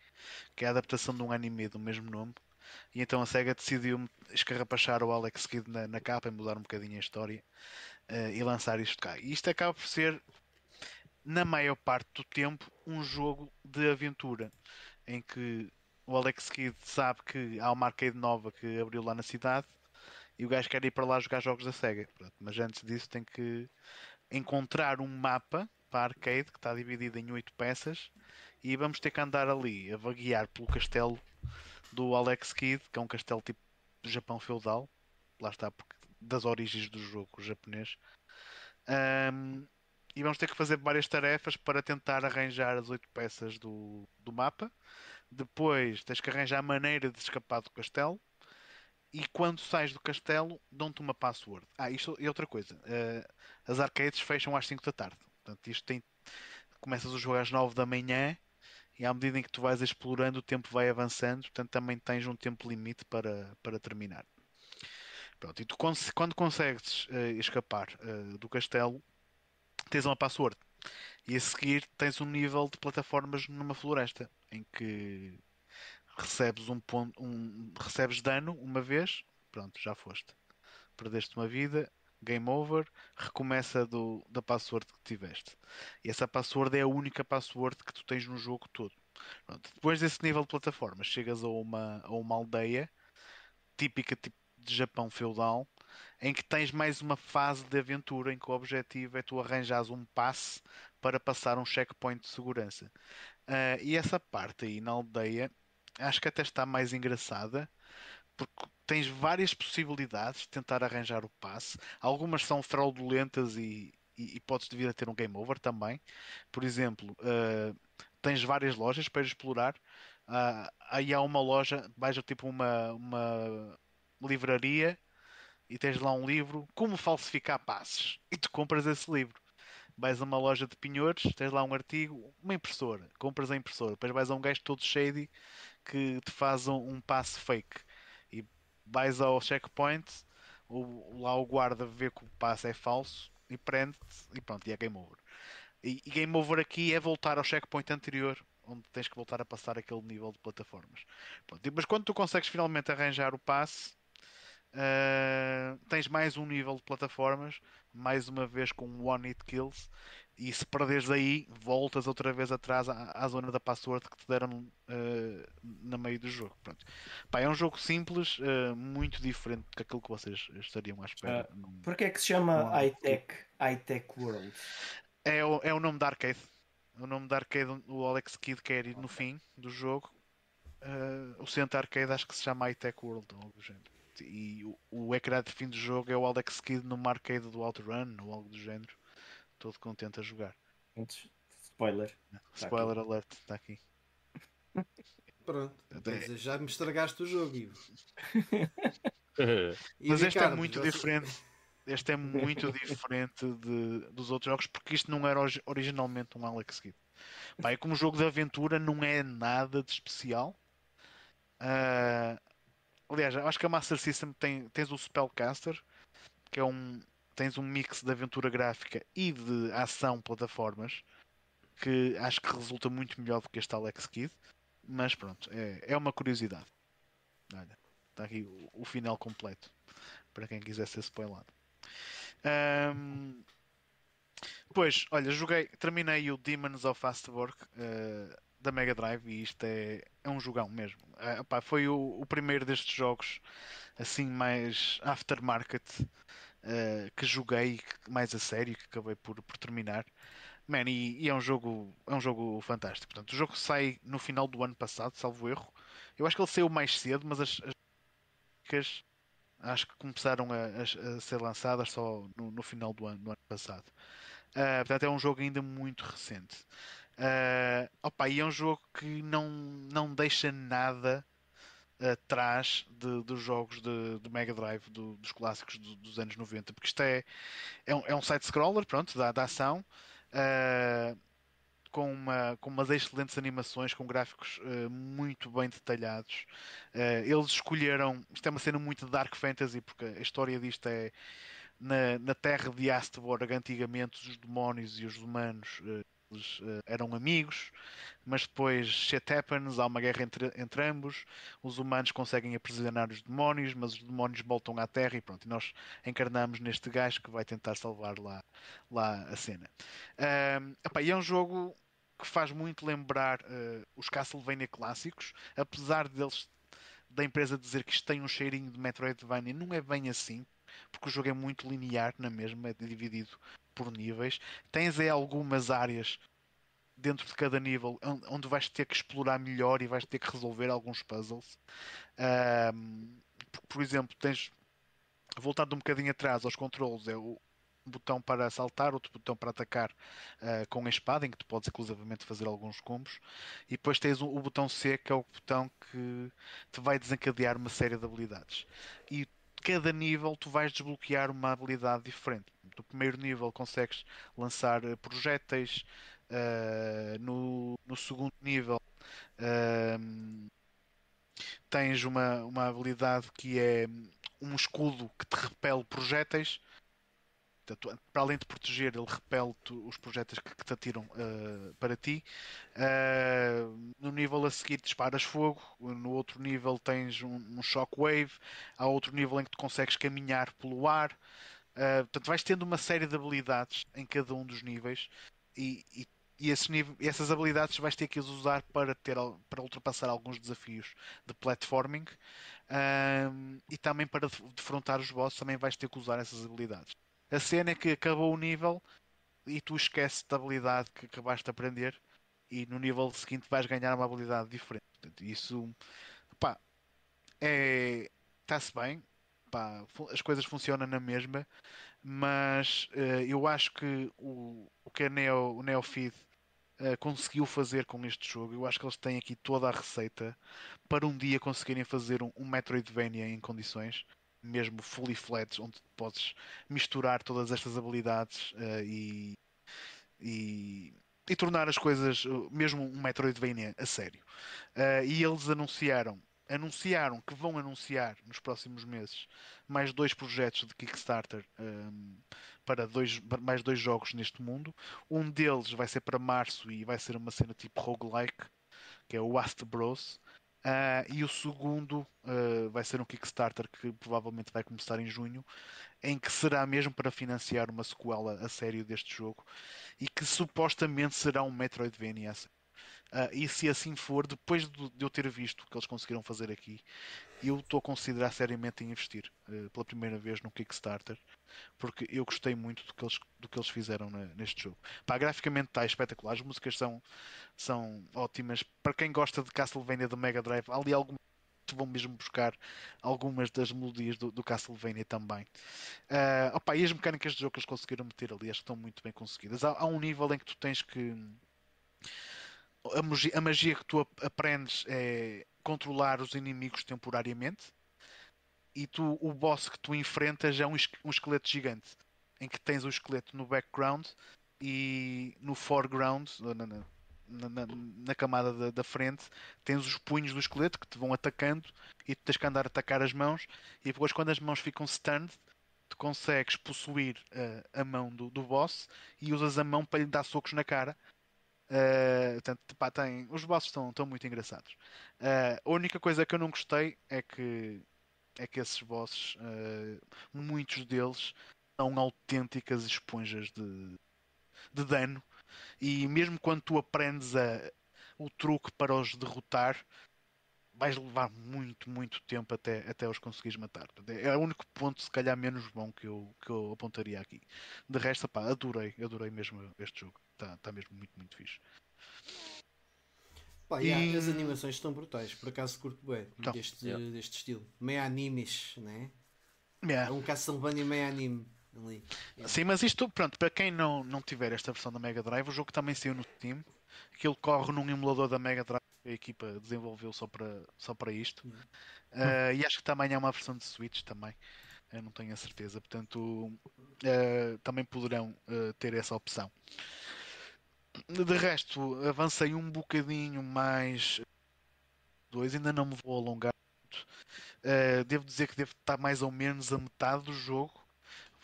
que é a adaptação de um anime do mesmo nome. E então a SEGA decidiu escarrapachar o Alex Kidd na, na capa e mudar um bocadinho a história eh, e lançar isto cá. E isto acaba por ser, na maior parte do tempo, um jogo de aventura em que o Alex Kidd sabe que há uma arcade nova que abriu lá na cidade e o gajo quer ir para lá jogar jogos da SEGA. Pronto, mas antes disso tem que encontrar um mapa para a arcade que está dividido em oito peças e vamos ter que andar ali a vaguear pelo castelo do Alex Kidd, que é um castelo tipo Japão feudal. Lá está, porque das origens do jogo japonês. Ahm, e vamos ter que fazer várias tarefas para tentar arranjar as oito peças do, do mapa. Depois tens que arranjar a maneira de escapar do castelo. E quando sais do castelo, dão-te uma password. Ah, isto é outra coisa. eh, as arcades fecham às 5 da tarde. Portanto, isto tem. Começas o jogo às 9 da manhã e à medida em que tu vais explorando, o tempo vai avançando. Portanto, também tens um tempo limite para, para terminar. Pronto, e tu cons- quando consegues eh, escapar eh, do castelo, tens uma password. E a seguir tens um nível de plataformas numa floresta em que recebes um ponto, um, recebes dano uma vez, pronto, já foste. Perdeste uma vida, game over, recomeça do, da password que tiveste. E essa password é a única password que tu tens no jogo todo. Pronto, Depois desse nível de plataformas, chegas a uma, a uma aldeia típica tipo de Japão feudal, em que tens mais uma fase de aventura em que o objetivo é tu arranjares um passe para passar um checkpoint de segurança. Ah, e essa parte aí na aldeia acho que até está mais engraçada porque tens várias possibilidades de tentar arranjar o passe. Algumas são fraudulentas e, e, e podes vir a ter um game over também. Por exemplo, ah, tens várias lojas para explorar. Ah, aí há uma loja, vais tipo uma, uma, livraria e tens lá um livro, Como Falsificar Passes, e tu compras esse livro. Vais a uma loja de pinhores, tens lá um artigo, uma impressora, compras a impressora, depois vais a um gajo todo shady que te faz um, um passe fake e vais ao checkpoint, o, lá o guarda vê que o passe é falso e prende-te e pronto, e é game over. E, e game over aqui é voltar ao checkpoint anterior onde tens que voltar a passar aquele nível de plataformas. Pronto, mas quando tu consegues finalmente arranjar o passe, uh, tens mais um nível de plataformas, mais uma vez com one hit kills, e se perderes aí, voltas outra vez atrás à, à zona da password que te deram uh, no meio do jogo. Pronto. Pá, é um jogo simples, uh, muito diferente do que aquilo que vocês estariam à espera. Uh, num... Porquê é que se chama iTech, iTech World? É o, é o nome da arcade. O nome da arcade o Alex Kidd quer ir no fim do jogo. O centro arcade acho que se chama iTech World ou algo do género. E o, o ecrã de fim do jogo é o Alex Kidd numa arcade do Outrun ou algo do género. Todo contente a jogar. Spoiler. Spoiler tá alert, está aqui. Pronto. Dizer, já me estragaste o jogo, Ivo. Mas este é muito você... diferente este é muito diferente de, dos outros jogos porque isto não era originalmente um Alex Kidd. Pá, é como jogo de aventura, não é nada de especial. Uh, aliás, acho que a Master System tem tens o Spellcaster, que é um tens um mix de aventura gráfica e de ação plataformas que acho que resulta muito melhor do que este Alex Kidd. Mas pronto, é, é uma curiosidade. Olha, está aqui o, o final completo para quem quiser ser spoilado. Um, pois, olha, joguei, terminei o Demons of Fastwork uh, da Mega Drive e isto é, é um jogão mesmo. Opá, foi o, o, primeiro destes jogos assim mais aftermarket uh, que joguei mais a sério, que acabei por, por terminar. Man, e, e, é um jogo é um jogo fantástico. Portanto, o jogo sai no final do ano passado, salvo erro. Eu acho que ele saiu mais cedo, mas as, as acho que começaram a, a, a ser lançadas só no, no, final do ano, do ano passado. Uh, portanto, é um jogo ainda muito recente. Uh, opa, e é um jogo que não, não deixa nada atrás de, dos jogos de, de Mega Drive, do, dos clássicos do, dos anos 90, porque isto é, é um, é um side-scroller, pronto, da, da ação. Uh, com, uma, com umas excelentes animações, com gráficos uh, muito bem detalhados. Uh, eles escolheram. Isto é uma cena muito Dark Fantasy, porque a história disto é na, na terra de Astborg, antigamente os demónios e os humanos. Uh, eles, eram amigos, mas depois shit happens, há uma guerra entre, entre ambos, os humanos conseguem aprisionar os demónios, mas os demónios voltam à Terra e pronto, e nós encarnamos neste gajo que vai tentar salvar lá, lá a cena. Um, opa, e é um jogo que faz muito lembrar uh, os Castlevania clássicos, apesar deles da empresa dizer que isto tem um cheirinho de Metroidvania, não é bem assim, porque o jogo é muito linear na mesma, é dividido por níveis. Tens aí algumas áreas dentro de cada nível onde vais ter que explorar melhor e vais ter que resolver alguns puzzles. Um, por exemplo, tens voltado um bocadinho atrás aos controles, é o, botão para saltar, outro botão para atacar uh, com a espada, em que tu podes inclusivamente fazer alguns combos, e depois tens o, o, botão C, que é o botão que te vai desencadear uma série de habilidades. E cada nível tu vais desbloquear uma habilidade diferente. No primeiro nível consegues lançar eh, projéteis, uh, no, no segundo nível uh, tens uma, uma habilidade que é um escudo que te repele projéteis Portanto, para além de proteger, ele repele os projéteis que, que te atiram uh, para ti. Uh, no nível a seguir disparas fogo, no outro nível tens um, um shockwave, há outro nível em que tu consegues caminhar pelo ar. Uh, portanto, vais tendo uma série de habilidades em cada um dos níveis e, e, e essas habilidades vais ter que as usar para, ter, para ultrapassar alguns desafios de platforming e também para defrontar os bosses também vais ter que usar essas habilidades. A cena é que acabou o nível e tu esqueces da habilidade que acabaste de aprender e no nível seguinte vais ganhar uma habilidade diferente. Portanto, isso pá, é está-se bem, pá, as coisas funcionam na mesma, mas uh, eu acho que o, o que a Neo, o Neofeed uh, conseguiu fazer com este jogo. Eu acho que eles têm aqui toda a receita para um dia conseguirem fazer um, um Metroidvania em condições, mesmo fully fledged, onde podes misturar todas estas habilidades uh, e, e, e, tornar as coisas uh, mesmo um Metroidvania a sério. e eles anunciaram anunciaram que vão anunciar nos próximos meses mais dois projetos de Kickstarter um, para dois, mais dois jogos neste mundo. Um deles vai ser para março e vai ser uma cena tipo roguelike, que é o Ast Bros. Uh, e o segundo uh, vai ser um Kickstarter que provavelmente vai começar em junho, em que será mesmo para financiar uma sequela a sério deste jogo e que supostamente será um Metroidvania. Uh, e se assim for, depois de, eu ter visto o que eles conseguiram fazer aqui, eu estou a considerar seriamente em investir uh, pela primeira vez no Kickstarter, porque eu gostei muito do que eles, do que eles fizeram na, neste jogo. Pá, graficamente está espetacular, as músicas são, são ótimas. Para quem gosta de Castlevania do Mega Drive, ali algumas vão mesmo buscar algumas das melodias do, do Castlevania também. Uh, opa, e as mecânicas de jogo que eles conseguiram meter ali, acho que estão muito bem conseguidas. Há, há um nível em que tu tens que a magia, a magia que tu aprendes é controlar os inimigos temporariamente e tu, o boss que tu enfrentas é um, um esqueleto gigante em que tens o esqueleto no background e no foreground na, na, na, na camada da, da, frente tens os punhos do esqueleto que te vão atacando e tu tens que andar a atacar as mãos e depois quando as mãos ficam stunned tu consegues possuir uh, a mão do, do boss e usas a mão para lhe dar socos na cara Uh, pá, tem, os bosses estão, muito engraçados. Uh, a única coisa que eu não gostei é que, é que esses bosses, uh, muitos deles, são autênticas esponjas de, de dano. E mesmo quando tu aprendes a, o truque para os derrotar, vais levar muito, muito tempo até, até os conseguires matar. É o único ponto, se calhar, menos bom que eu, que eu apontaria aqui. De resto, pá, adorei, adorei mesmo este jogo. Está tá mesmo muito, muito fixe. Pá, e... yeah, as animações estão brutais, por acaso curto bem então, deste, yeah. deste estilo. Meio animes, né? Yeah. É um Castlevania meio anime. Ali. Yeah. Sim, mas isto, pronto, para quem não, não tiver esta versão da Mega Drive, o jogo também saiu no Steam. Aquilo corre num emulador da Mega Drive a equipa desenvolveu só para, só para isto. Uh, e acho que também há uma versão de Switch também. Eu não tenho a certeza. Portanto, uh, também poderão uh, ter essa opção. De resto, avancei um bocadinho mais. Dois, ainda não me vou alongar muito. devo dizer que devo estar mais ou menos a metade do jogo.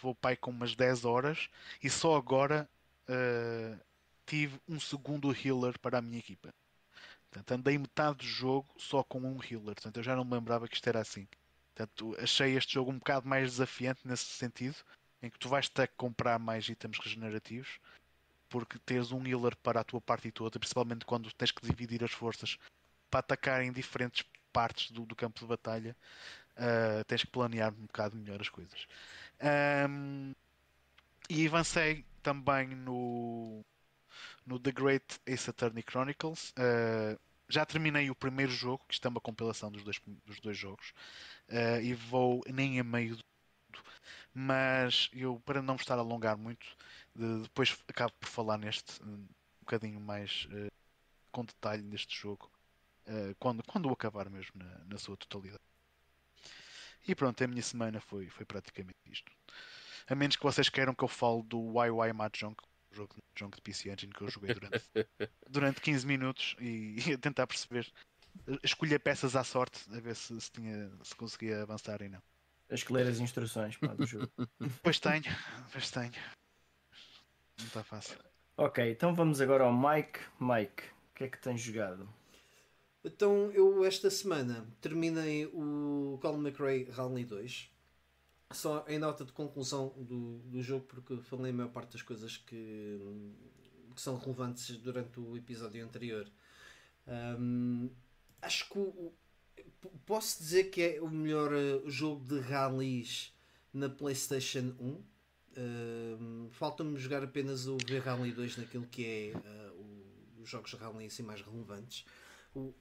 Vou pai com umas 10 horas. E só agora tive um segundo healer para a minha equipa. Portanto, andei metade do jogo só com um healer. Portanto, eu já não me lembrava que isto era assim. Portanto, achei este jogo um bocado mais desafiante nesse sentido, em que tu vais ter que comprar mais itens regenerativos, porque tens um healer para a tua parte toda, principalmente quando tens que dividir as forças para atacar em diferentes partes do, do campo de batalha, uh, tens que planear um bocado melhor as coisas. Um, e avancei também no, no The Great Ace Attorney Chronicles. Uh, já terminei o primeiro jogo, que está é uma compilação dos dois, dos dois jogos, uh, e vou nem a meio do mas eu, para não me estar a alongar muito, de, depois acabo por falar neste um bocadinho mais uh, com detalhe neste jogo, uh, quando, quando o acabar mesmo na, na, sua totalidade. E pronto, a minha semana foi, foi praticamente isto. A menos que vocês queiram que eu fale do YY Mahjong, jogo, jogo de PC Engine que eu joguei durante, durante 15 minutos e, e tentar perceber, escolher peças à sorte, a ver se, se, tinha, se conseguia avançar e não. As que ler as instruções pá, do jogo. Pois tenho, pois tenho. Não está fácil. Ok, então vamos agora ao Mike. Mike, o que é que tens jogado? Então, eu esta semana terminei o Colin McRae Rally 2 só em nota de conclusão do, do jogo, porque falei a maior parte das coisas que, que são relevantes durante o episódio anterior. Um, acho que o, posso dizer que é o melhor uh, jogo de rallies na PlayStation 1. Falta-me jogar apenas o V-Rally 2 naquilo que é uh, os jogos de rally assim mais relevantes. O,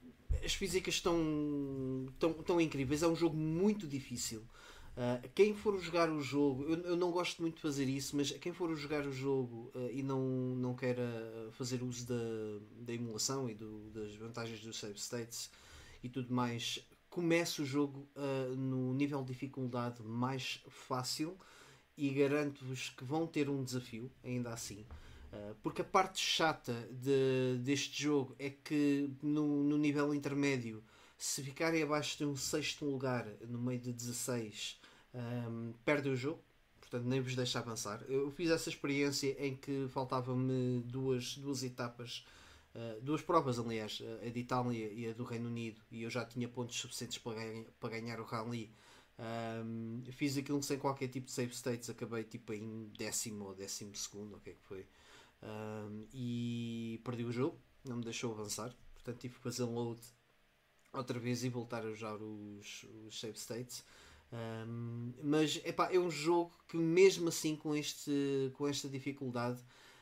as físicas estão, estão, estão incríveis, é um jogo muito difícil. Uh, quem for jogar o jogo, eu, eu, não gosto muito de fazer isso, mas quem for jogar o jogo uh, e não, não queira fazer uso da, da emulação e do, das vantagens dos save states e tudo mais, comece o jogo no nível de dificuldade mais fácil e garanto-vos que vão ter um desafio, ainda assim. Uh, porque a parte chata de, deste jogo é que no, no nível intermédio, se ficarem abaixo de um sexto lugar no meio de 16, um, perdem o jogo. Portanto, nem vos deixa avançar. Eu fiz essa experiência em que faltavam-me duas, duas etapas Uh, duas provas, aliás, a de Itália e a do Reino Unido, e eu já tinha pontos suficientes para, ganha, para ganhar o Rally. Um, fiz aquilo sem qualquer tipo de save states, acabei tipo em décimo ou décimo segundo, o que é que foi, um, e perdi o jogo, não me deixou avançar, portanto tive que fazer load outra vez e voltar a usar os, os save states. Um, mas epá, é um jogo que mesmo assim com, este, com esta dificuldade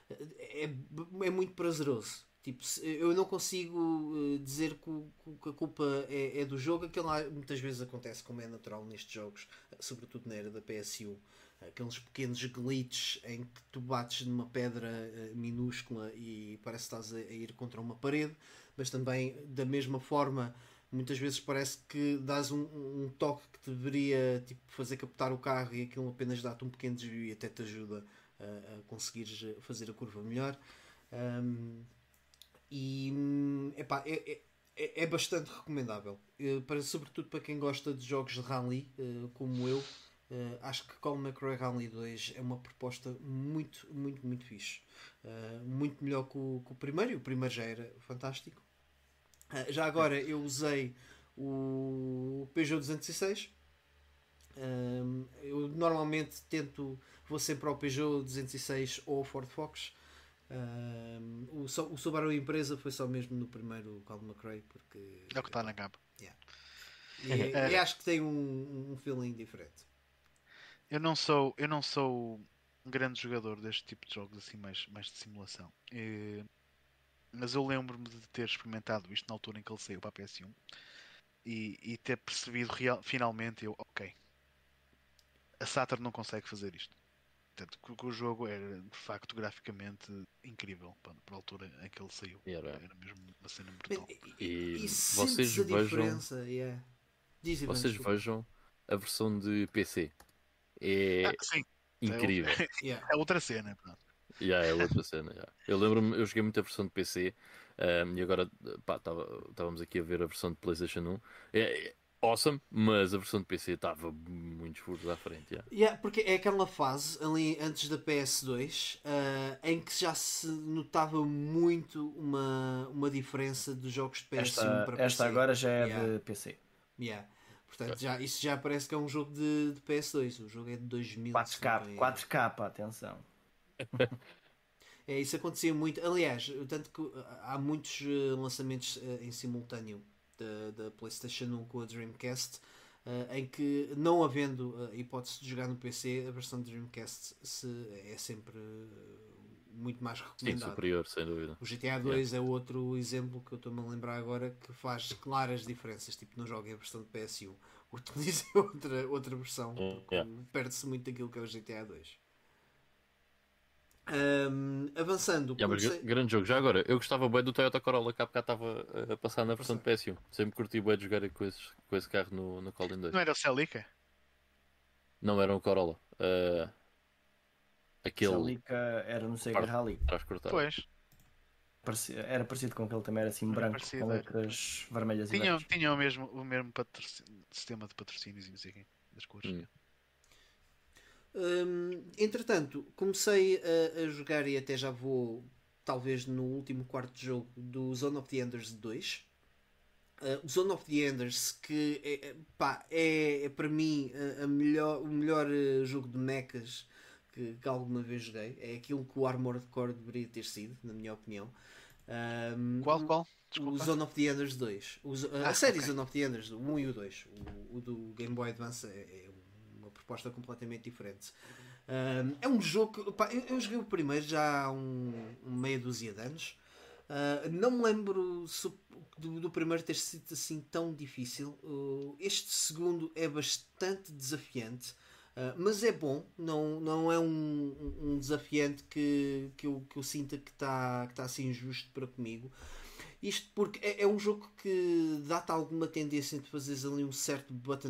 é, é muito prazeroso Tipo, eu não consigo eh, dizer que, a culpa é, é, do jogo, aquilo muitas vezes acontece como é natural nestes jogos, sobretudo na era da PSU. Aqueles pequenos glitches em que tu bates numa pedra eh, minúscula e parece que estás a, ir contra uma parede, mas também da mesma forma muitas vezes parece que dás um, um, toque que deveria tipo, fazer captar o carro e aquilo apenas dá-te um pequeno desvio e até te ajuda a, a conseguires fazer a curva melhor. Um, e epá, é, é, é, é bastante recomendável, eh, para, sobretudo para quem gosta de jogos de rally, eh, como eu. Uh, acho que Colin McRae Rally 2 é uma proposta muito, muito, muito fixe. Uh, muito melhor que o, que o, primeiro, e o primeiro já era fantástico. Uh, já agora eu usei o Peugeot 206. eu normalmente tento, vou sempre ao Peugeot 206 ou ao Ford O, o Subaru Empresa foi só mesmo no primeiro Colin McRae porque é o que está na capa. Yeah. E, é, e, acho que tem um, um feeling diferente. Eu não sou, eu não sou um grande jogador deste tipo de jogos assim mais, mais de simulação. E, mas eu lembro-me de ter experimentado isto na altura em que ele saiu para a PS1 e, e ter percebido real, finalmente eu, ok, a Saturn não consegue fazer isto. Portanto, que, o jogo era de facto graficamente incrível para, para a altura em que ele saiu. Era, era mesmo uma cena brutal. E, e, e vocês vejam. Yeah. vocês vejam a versão de PC. É ah, incrível. É, yeah. é, outra cena. Pronto. Yeah, é outra cena. Yeah. Eu lembro-me, eu joguei muita versão de PC um, e agora estávamos aqui a ver a versão de PlayStation 1. É, awesome, mas a versão de PC estava muitos furos à frente. Yeah. Yeah, porque é aquela fase ali antes da PS2 uh, eh, em que já se notava muito uma, uma diferença dos jogos de PS1 esta, para PC. Esta agora já é yeah. de PC. Yeah. Portanto, já, isso já parece que é um jogo de, de PS2. O jogo é de 2000. 4K, 4K, atenção. é, isso acontecia muito. Aliás, tanto que há muitos eh, lançamentos eh, em simultâneo da, da PlayStation 1 com a Dreamcast, uh, em que, não havendo a hipótese de jogar no PC, a versão de Dreamcast se, é sempre muito mais recomendada. Sim, superior, sem dúvida. O GTA 2 yeah. é outro exemplo que eu estou-me a lembrar agora que faz claras diferenças. Tipo, não joguem a versão de PS1, utilize outra, outra versão, porque yeah. perde-se muito daquilo que é o GTA 2. Um, avançando. Yeah, comecei... Grande jogo. Já agora, eu gostava bem do Toyota Corolla que há bocado estava a passar na versão de PS1. Sempre curti bem de jogar com, esses, com esse carro no, no Colin 2. Não era o Celica? Não era um Corolla. Uh, aquele. Celica era no Sega Rally. Pois. Parecia, era parecido com aquele também, era assim branco, parecido, com letras vermelhas tinha, e Tinha o mesmo, o mesmo sistema de patrocínios e não sei das cores. Hum. Hum, entretanto, comecei a, a, jogar e até já vou, talvez no último quarto de jogo, do Zone of the Enders 2. Uh, o Zone of the Enders, que é, pá, é, é para mim a, melhor, o melhor uh, jogo de mechas que, que, alguma vez joguei. É aquilo que o Armored Core deveria ter sido, na minha opinião. Um, qual, qual? Desculpa. O Zone of the Enders 2. O, ah, a série okay. Zone of the Enders, o 1 e o 2. O, o do Game Boy Advance é, é proposta completamente diferente. É um jogo que pá, eu, eu, joguei o primeiro já há um, meia dúzia de anos. Uh, não me lembro do, do, primeiro ter sido assim tão difícil. Uh, este segundo é bastante desafiante, uh, mas é bom. Não, não é um, um desafiante que, que, eu, que eu sinta que está que tá assim injusto para comigo. Isto porque é, é um jogo que dá-te alguma tendência de fazeres ali um certo button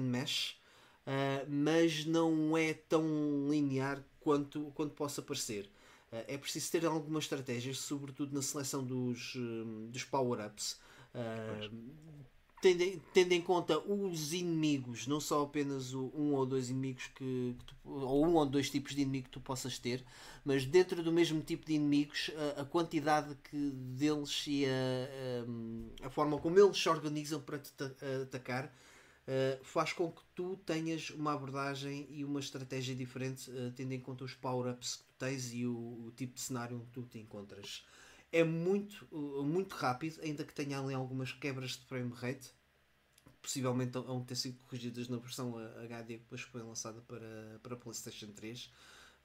mash, mas não é tão linear quanto, quanto possa parecer. Uh, é preciso ter algumas estratégias, sobretudo na seleção dos, uh, dos power-ups. Uh, tendo, tendo, em conta os inimigos, não só apenas o, um ou dois inimigos que, que tu, ou um ou dois tipos de inimigo que tu possas ter, mas dentro do mesmo tipo de inimigos, a, a quantidade que deles e a, a, a, forma como eles se organizam para te atacar uh, faz com que tu tenhas uma abordagem e uma estratégia diferente, uh, tendo em conta os power-ups que tu tens e o, o, tipo de cenário onde tu te encontras. É muito, uh, muito rápido, ainda que tenha ali algumas quebras de frame rate, possivelmente vão ter sido corrigidas na versão HD que depois foi lançada para, para PlayStation 3.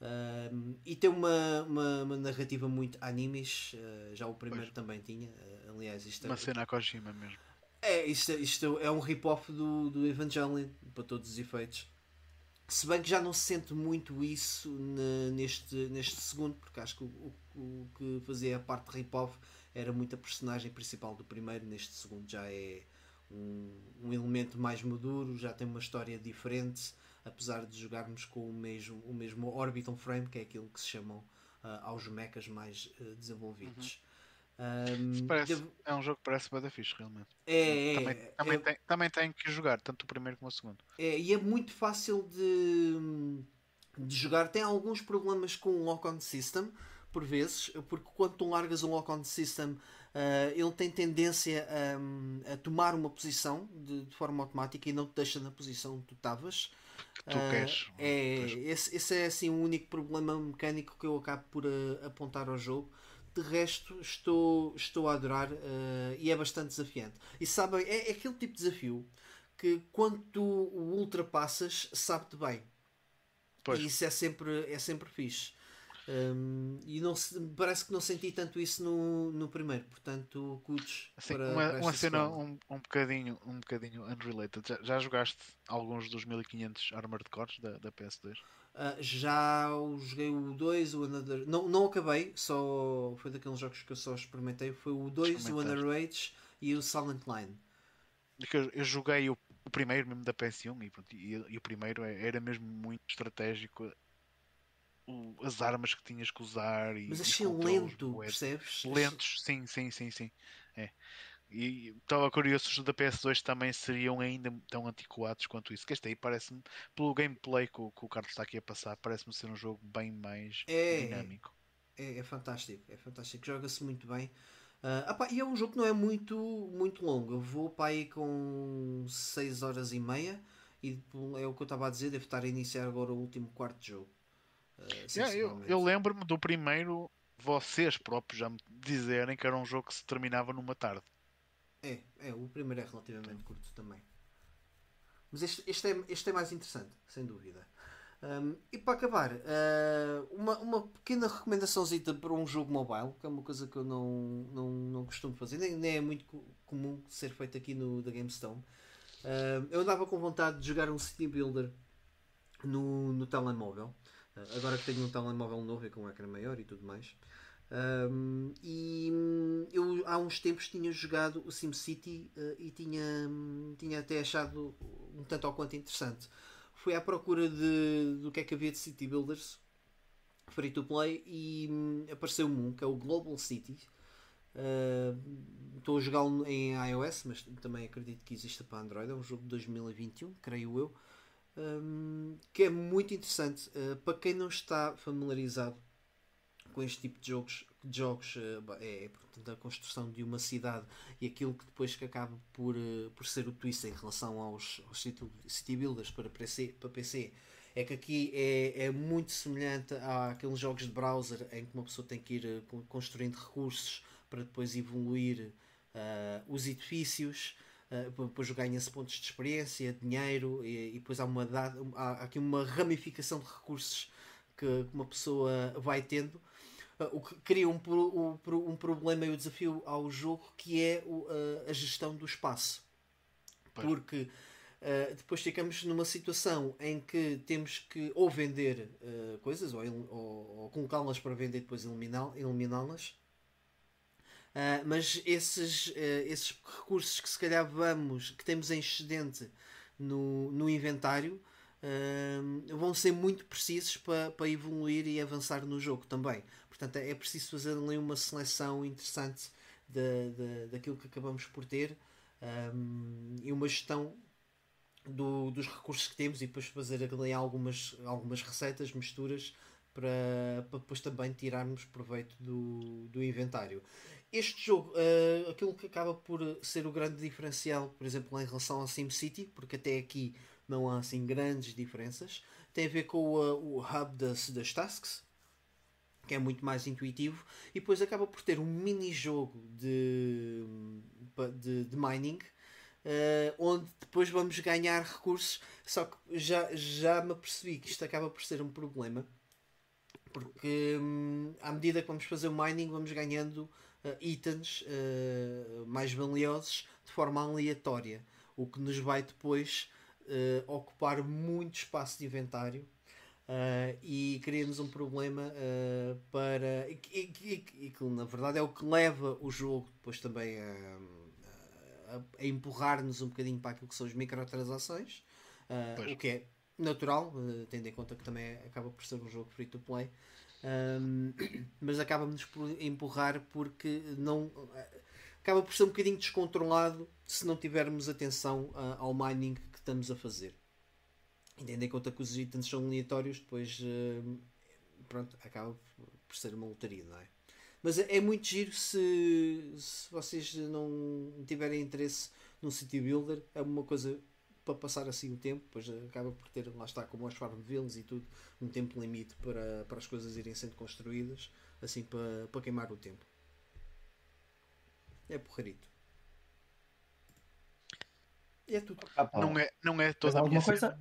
Uh, e tem uma, uma, uma, narrativa muito animes, uh, já o primeiro pois. também tinha. Uh, aliás, isto é uma cena a Kojima mesmo. É, isto, isto é um rip-off do, do Evangelion, para todos os efeitos. Se bem que já não se sente muito isso neste, neste segundo, porque acho que o, o, o que fazia a parte de rip-off era muito a personagem principal do primeiro, neste segundo já é um, um elemento mais maduro, já tem uma história diferente, apesar de jogarmos com o mesmo, o mesmo orbital frame, que é aquilo que se chamam uh, aos mechas mais uh, desenvolvidos. Uhum. Um, parece. É um jogo que parece bada fixe, realmente. É, também, é, também, é, tem, também tem que jogar, tanto o primeiro como o segundo. É, e é muito fácil de, de jogar. Tem alguns problemas com o lock-on system, por vezes, porque quando tu largas um lock-on system, uh, ele tem tendência a, a tomar uma posição de, de, forma automática e não te deixa na posição que tu estavas. Que tu uh, queres. É, esse, esse, é assim o único problema mecânico que eu acabo por uh, apontar ao jogo de resto estou, estou a adorar uh, e é bastante desafiante. E sabem, é, é, aquele tipo de desafio que quando tu o ultrapassas, sabe-te bem. Pois. E isso é sempre, é sempre fixe. Um, e não parece que não senti tanto isso no, no primeiro, portanto, cutos assim, para, uma, para uma cena um, um, bocadinho, um bocadinho unrelated. Já, já jogaste alguns dos 1500 Armored Cores da, da PS2? Uh, já joguei o 2, o Another. Não, não acabei, só foi daqueles jogos que eu só experimentei. Foi o 2, o Another Age e o Silent Line. Eu, eu joguei o, o, primeiro mesmo da PS1 e, pronto, e, e, o primeiro é, era mesmo muito estratégico. O, as armas que tinhas que usar e, Mas achei lento, percebes? Lentos, sim, sim, sim, sim. É. E estava curioso se os da PS2 também seriam ainda tão antiquados quanto isso. Que este aí parece-me, pelo gameplay que o, que o Carlos está aqui a passar, parece-me ser um jogo bem mais é, dinâmico. É, é, fantástico, é fantástico. Joga-se muito bem. Uh, opa, e é um jogo que não é muito, muito longo. Eu vou para aí com 6 horas e meia. E é o que eu estava a dizer, devo estar a iniciar agora o último quarto de jogo. Uh, yeah, eu, eu lembro-me do primeiro, vocês próprios já me dizerem que era um jogo que se terminava numa tarde. É, é, o primeiro é relativamente curto também. Mas este, este, é, este é mais interessante, sem dúvida. Um, e para acabar, uh, uma, uma pequena recomendaçãozinha para um jogo mobile, que é uma coisa que eu não, não, não costumo fazer, nem, nem é muito comum ser feito aqui no da GameStone. Uh, eu andava com vontade de jogar um City Builder no, no telemóvel. Uh, agora que tenho um telemóvel novo e com um ecrã maior e tudo mais. Um, e hum, eu há uns tempos tinha jogado o SimCity uh, e tinha, hum, tinha até achado um tanto ou quanto interessante. Fui à procura de, do que é que havia de City Builders free to play e um, apareceu-me um que é o Global City. Uh, estou a jogá-lo em iOS, mas também acredito que exista para Android. É um jogo de 2021, creio eu, um, que é muito interessante. Uh, para quem não está familiarizado com este tipo de jogos, de jogos eh, é portanto, a construção de uma cidade e aquilo que depois que acaba por, eh, por ser o twist em relação aos, aos city builders para PC, para PC é que aqui é, é muito semelhante àqueles jogos de browser em que uma pessoa tem que ir eh, construindo recursos para depois evoluir uh, os edifícios uh, depois ganha-se pontos de experiência, dinheiro e, e depois há, uma, há aqui uma ramificação de recursos que uma pessoa vai tendo o que cria um, um problema e o desafio ao jogo que é o- a- gestão do espaço. Pois. Porque uh, depois ficamos numa situação em que temos que ou vender uh, coisas ou, ou- ou colocá-las para vender e depois eliminá- eliminá-las. Uh, mas esses, esses recursos que se calhar vamos, que temos em excedente no, no inventário, uh, vão ser muito precisos para, para evoluir e avançar no jogo também. Portanto, é preciso fazer ali uma seleção interessante da, da, daquilo que acabamos por ter um, e uma gestão do- dos recursos que temos e depois fazer ali algumas, algumas receitas, misturas para, para depois também tirarmos proveito do, do inventário. Este jogo, eh, aquilo que acaba por ser o grande diferencial, por exemplo, em relação ao SimCity, porque até aqui não há assim grandes diferenças, tem a ver com o, eh, o hub das, das tasks, que é muito mais intuitivo, e depois acaba por ter um mini-jogo de, de, de mining, eh, onde depois vamos ganhar recursos, só que já, já me apercebi que isto acaba por ser um problema, porque hum, à medida que vamos fazer o mining vamos ganhando uh, itens uh, mais valiosos de forma aleatória, o que nos vai depois uh, ocupar muito espaço de inventário uh, e cria-nos um problema uh, para e, que- e e que na verdade é o que leva o jogo depois também a, a- a empurrar-nos um bocadinho para aquilo que são as microtransações, uh, o que é natural, uh, tendo em conta que também acaba por ser um jogo free to play. Um, mas acaba-nos por empurrar porque não acaba por ser um bocadinho descontrolado se não tivermos atenção ah, ao mining estamos a fazer. E Tendo conta que os itens são aleatórios, depois ah, pronto, acaba por ser uma lotaria, não é? Mas é é muito giro se, se vocês não tiverem interesse num city builder, é uma coisa para passar assim o tempo, depois acaba por ter, lá está, como as Farmvilles e tudo, um tempo limite para, para as coisas irem sendo construídas, assim para, para queimar o tempo. É porrarito. É tudo. Ah. Não é, não é toda a alguma minha coisa?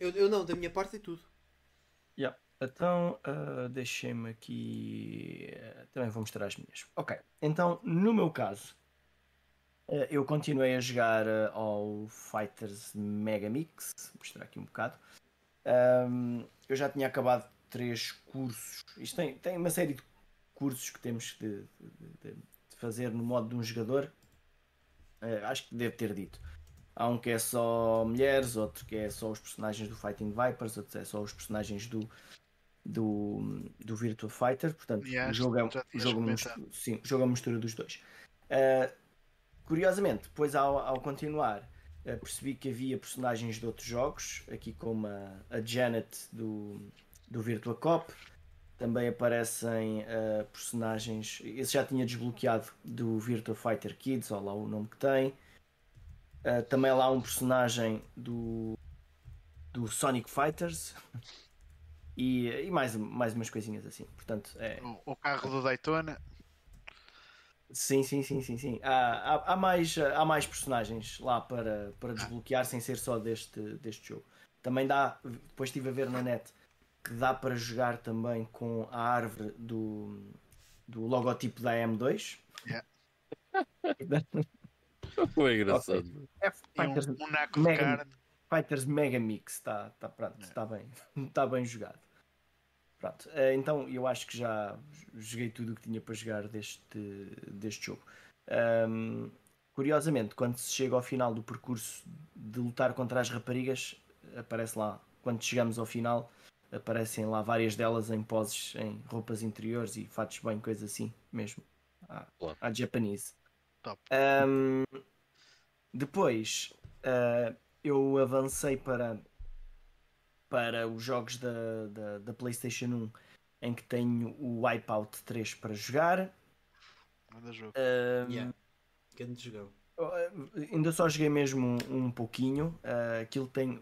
Eu, eu não, da minha parte é tudo. Yeah. Então, ah, deixem-me aqui. ah, também vou mostrar as minhas. Ok. Então, no meu caso, ah, eu continuei a jogar ao Fighters Mega Mix. Vou mostrar aqui um bocado. Ahm, eu já tinha acabado três cursos. Isto tem, tem uma série de cursos que temos de, de- de- de fazer no modo de um jogador. Acho que devo ter dito. Há um que é só mulheres, outro que é só os personagens do Fighting Vipers, outro é só os personagens do, do, do Virtua Fighter. Portanto, Yeah, o jogo é, o jogo é mistura, sim, o jogo é uma mistura dos dois. Ah, curiosamente, depois ao, ao continuar, ah, percebi que havia personagens de outros jogos, aqui como a, a Janet do, do Virtua Cop. Também aparecem ah, personagens. Esse já tinha desbloqueado do Virtua Fighter Kids, ou lá o nome que tem. Uh, também há lá um personagem do, do Sonic Fighters e, e mais, mais umas coisinhas assim. Portanto, é, O, o carro do Daytona. sim, sim, sim, sim, sim. Há, há, há mais, há mais personagens lá para, para desbloquear sem ser só deste, deste jogo. Também dá, depois estive a ver na net que dá para jogar também com a árvore do, do logotipo da AM2. Yeah. Foi engraçado. É E Fighters- um, um naco de Mega- carne. Fighters Mega Mix está tá, pronto, É. tá bem, tá bem jogado. Pronto, eh, então eu acho que já joguei tudo o que tinha para jogar deste, deste jogo. Ahm, curiosamente, quando se chega ao final do percurso de lutar contra as raparigas, aparece lá, quando chegamos ao final, aparecem lá várias delas em poses, em roupas interiores e fatos bem, coisa assim mesmo. À, à Japanese. Top. Ahm, depois ah, eu avancei para, para os jogos da, da, da PlayStation 1 em que tenho o Wipeout 3 para jogar. Manda jogo. Ahm, Yeah. Grande jogão. ainda só joguei mesmo um, um pouquinho. Ah, aquilo tem.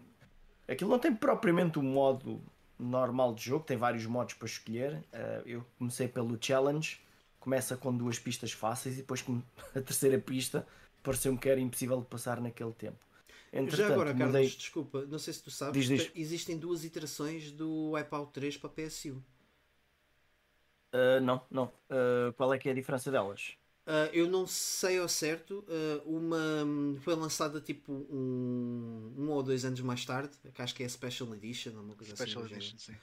Aquilo não tem propriamente um modo normal de jogo, tem vários modos para escolher. Ah, eu comecei pelo challenge, começa com duas pistas fáceis e depois com a terceira pista pareceu-me que era impossível de passar naquele tempo. Entretanto, Já agora, Carlos, mudei- desculpa, não sei se tu sabes, Diz, diz. te- existem duas iterações do Wipeout 3 para PSU. Uh, não, não. Uh, qual é que é a diferença delas? Uh, eu não sei ao certo. uma foi lançada tipo um, um ou dois anos mais tarde, que acho que é a Special Edition, uma coisa Special assim. Edition, sim.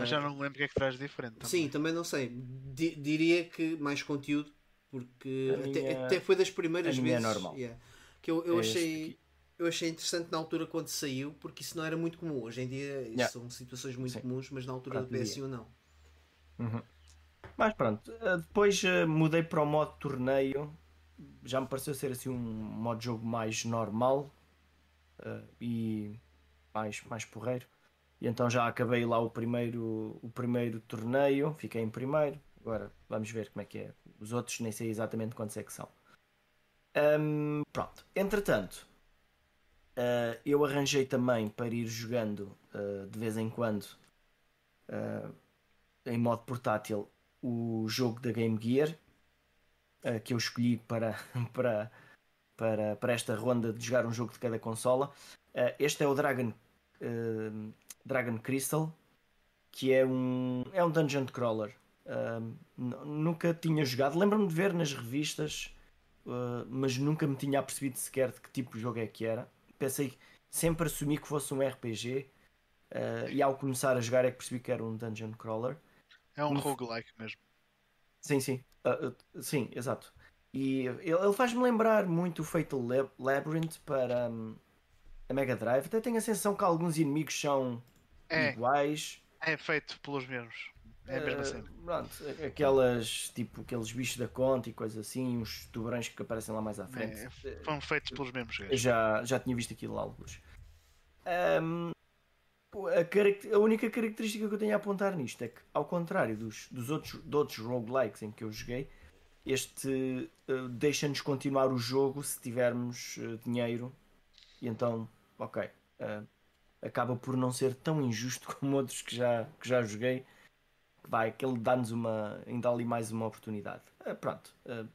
Mas já não me lembro o que é que traz de diferente. Também. Sim, também não sei. D diria que mais conteúdo, porque até, minha... até, foi das primeiras a vezes. É normal. Yeah, que eu, eu é achei eu achei interessante na altura quando saiu, porque isso não era muito comum. Hoje em dia isso yeah. são situações muito Sim. comuns, mas na altura do PS1 não. Uhum. Mas pronto, eh, depois uh, mudei para o modo torneio. Já me pareceu ser assim um modo de jogo mais normal uh, e mais, mais porreiro. E então já acabei lá o primeiro, o primeiro torneio, fiquei em primeiro. Agora vamos ver como é que é. Os outros nem sei exatamente quantos é que são. Um, pronto, entretanto, Uh, eu arranjei também para ir jogando uh, de vez em quando uh, em modo portátil o jogo da Game Gear que eu escolhi para, para, para, para esta ronda de jogar um jogo de cada consola. este é o Dragon, Dragon Crystal, que é um, é um dungeon crawler. nunca tinha jogado, lembro-me de ver nas revistas, mas nunca me tinha apercebido sequer de que tipo de jogo é que era pensei sempre assumi que fosse um RPG uh, e ao começar a jogar é que percebi que era um dungeon crawler. É um no... roguelike mesmo. Sim, sim. Uh, uh, sim, exato. E ele, ele faz-me lembrar muito o Fatal Labyrinth para um, a Mega Drive. Até tenho a sensação que alguns inimigos são é. iguais. É feito pelos mesmos. É a mesma cena. Uh, pronto, aquelas, tipo, aqueles bichos da conta e coisas assim, uns tubarões que aparecem lá mais à frente. É, foram feitos pelos mesmos gajos. Já, já tinha visto aquilo lá alguns. Um, a, a, única característica que eu tenho a apontar nisto é que, ao contrário dos, dos outros, de outros roguelikes em que eu joguei, este uh, deixa-nos continuar o jogo se tivermos uh, dinheiro. E então, ok. Uh, acaba por não ser tão injusto como outros que já, que já joguei vai, que ele dá-nos uma, ainda ali mais uma oportunidade. Uh, pronto, uh,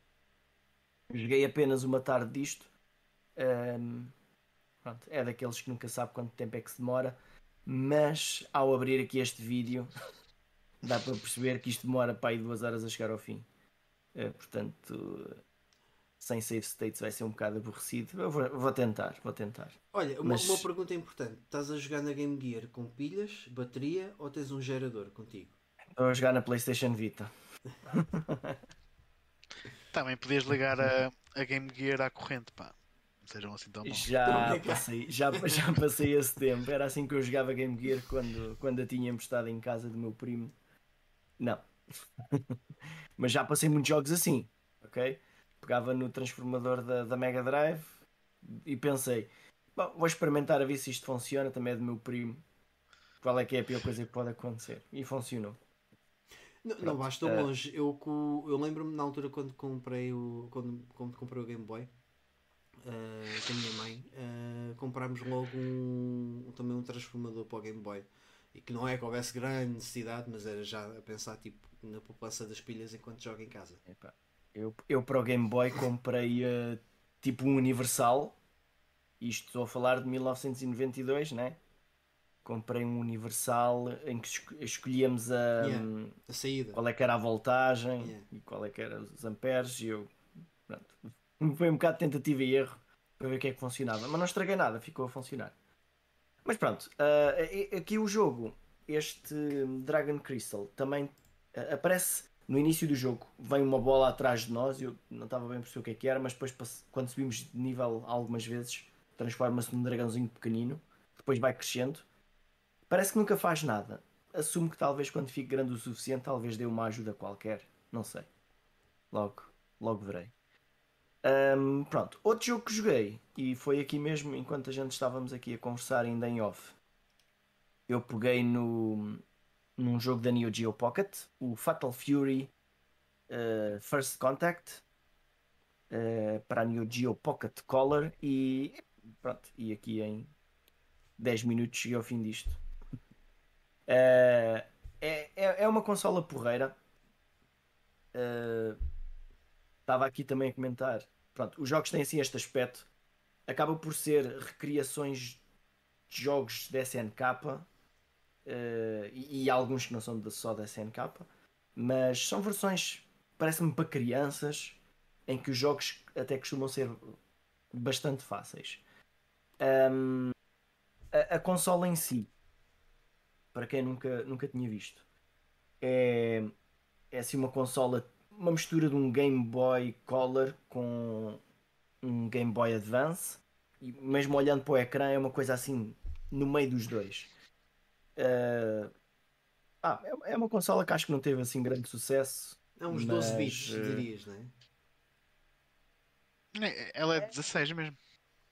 joguei apenas uma tarde disto. Uh, pronto, é daqueles que nunca sabe quanto tempo é que se demora, mas ao abrir aqui este vídeo dá para perceber que isto demora para aí duas horas a chegar ao fim. portanto, sem save states vai ser um bocado aborrecido. Eu vou, vou tentar, vou tentar. Olha, uma, Mas... uma, pergunta importante: estás a jogar na Game Gear com pilhas, bateria ou tens um gerador contigo? Estou a jogar na PlayStation Vita. Também podias ligar a, a Game Gear à corrente, pá. Não sejam assim tão maus. Já passei, já, já passei esse tempo. Era assim que eu jogava Game Gear quando, quando a tinha emprestada em casa do meu primo. Não. Mas já passei muitos jogos assim, ok? Pegava no transformador da, da Mega Drive e pensei, bom, vou experimentar a ver se isto funciona, também é do meu primo. Qual é que é a pior coisa que pode acontecer? E funcionou. Não, não vais tão uh... longe. Eu, eu lembro-me na altura quando comprei o, quando, quando comprei o Game Boy uh, com a minha mãe, uh, comprámos logo um, também um transformador para o Game Boy. E que não é que houvesse grande necessidade, mas era já a pensar tipo, na poupança das pilhas enquanto joga em casa. Epa. Eu, eu para o Game Boy comprei uh, tipo um Universal. Isto estou a falar de 1992, né? comprei um universal em que escolhíamos a, yeah, a saída. qual é que era a voltagem yeah. e qual é que era os amperes e eu pronto, foi um bocado de tentativa e erro para ver o que é que funcionava, mas não estraguei nada, ficou a funcionar. Mas pronto, uh, aqui o jogo, este Dragon Crystal, também uh, aparece no início do jogo, vem uma bola atrás de nós, eu não estava bem a perceber o que é que era, mas depois quando subimos de nível algumas vezes, transforma-se num dragãozinho pequenino, depois vai crescendo Parece que nunca faz nada. Assumo que talvez quando fique grande o suficiente, talvez dê uma ajuda qualquer. Não sei. Logo, logo verei. Um, pronto, outro jogo que joguei, e foi aqui mesmo, enquanto a gente estávamos aqui a conversar ainda em off, eu peguei no, num jogo da Neo Geo Pocket, o Fatal Fury uh, First Contact, uh, para a Neo Geo Pocket Color, e pronto, e aqui em 10 minutos cheguei ao fim disto. Uh, é, é, uma consola porreira. Estava aqui também a comentar. Pronto, os jogos têm assim este aspecto. Acaba por ser recriações de jogos da SNK uh, e, e, alguns que não são de, só da SNK. Mas são versões, parece-me, para crianças, em que os jogos até costumam ser bastante fáceis. Um, a, a consola em si, para quem nunca, nunca tinha visto, é, é assim uma consola, uma mistura de um Game Boy Color com um Game Boy Advance, e mesmo olhando para o ecrã, é uma coisa assim no meio dos dois. Uh, ah, é, é uma consola que acho que não teve assim grande sucesso. É uns mas, 12 bits, eh, dirias, não é? É, Ela é 16 mesmo.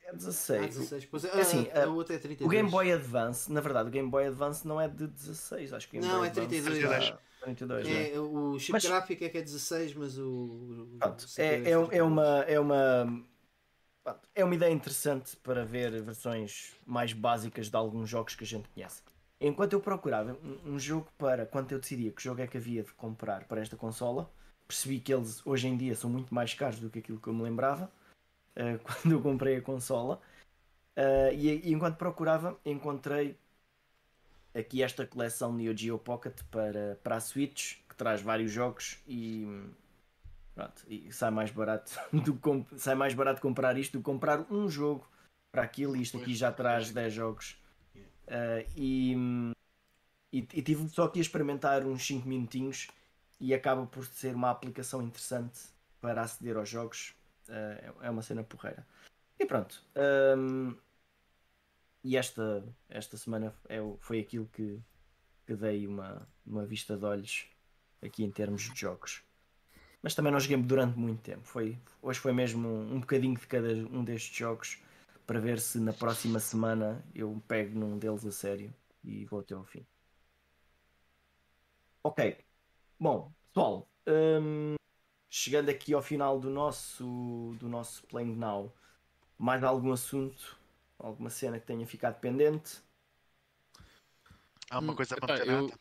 É Ah, 16. 16. Pois, É assim, a, a outra é 32. O Game Boy Advance, na verdade, o Game Boy Advance não é de 16, acho que o Game Não, Boy é Advance 32. está 32, né? É, o chip Mas- gráfico é que é 16, mas o. o- Pronto, é, é, é 32. uma é uma pronto, é uma ideia interessante para ver versões mais básicas de alguns jogos que a gente conhece. Enquanto eu procurava um, um jogo para quando eu decidia que jogo é que havia de comprar para esta consola, percebi que eles hoje em dia são muito mais caros do que aquilo que eu me lembrava eh, quando eu comprei a consola. Eh, e, e enquanto procurava, encontrei aqui esta coleção Neo Geo Pocket para, para a Switch, que traz vários jogos e, pronto, e sai mais barato do sai mais barato comprar isto do que comprar um jogo para aquilo e isto aqui já traz 10 jogos. Eh, e, e, e tive só a experimentar uns 5 minutinhos e acaba por ser uma aplicação interessante para aceder aos jogos. Eh, é uma cena porreira. E pronto. hum, e esta, esta semana é foi aquilo que, que dei uma, uma vista de olhos aqui em termos de jogos. Mas também não joguei durante muito tempo. Foi, hoje foi mesmo um, um bocadinho de cada um destes jogos para ver se na próxima semana eu pego num deles a sério e vou até ao fim. Ok. Bom, pessoal, hum, chegando aqui ao final do nosso, do nosso Playing Now, mais algum assunto, alguma cena que tenha ficado pendente? Há uma Hum, coisa para meter eu.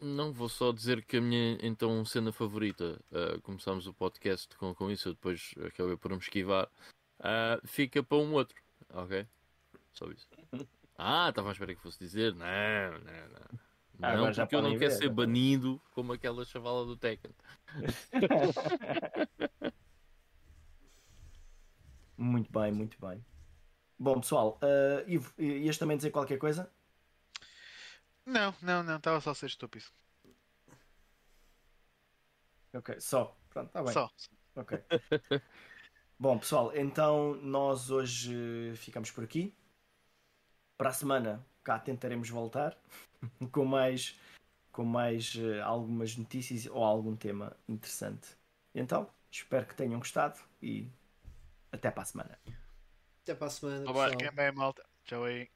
Não vou só dizer que a minha então cena favorita, ah, começámos o podcast com, com isso, eu depois acabei por me esquivar, ah, fica para um outro, ok? Só isso. Ah, estava à espera que fosse dizer, não, não, não. Ah, Não, porque eu não quero ver, ser já. banido como aquela chavala do Tekken. Muito bem, muito bem. Bom, pessoal, uh, Ivo, ias também dizer qualquer coisa? Não, não, não, estava só a ser estúpido. Ok, só. Pronto, está bem. Só. Ok. Bom, pessoal, então nós hoje ficamos por aqui. Para a semana cá tentaremos voltar com mais, com mais eh, algumas notícias ou algum tema interessante. Então, espero que tenham gostado e até para a semana. Até para a semana. Pessoal. bem, malta. Tchau aí.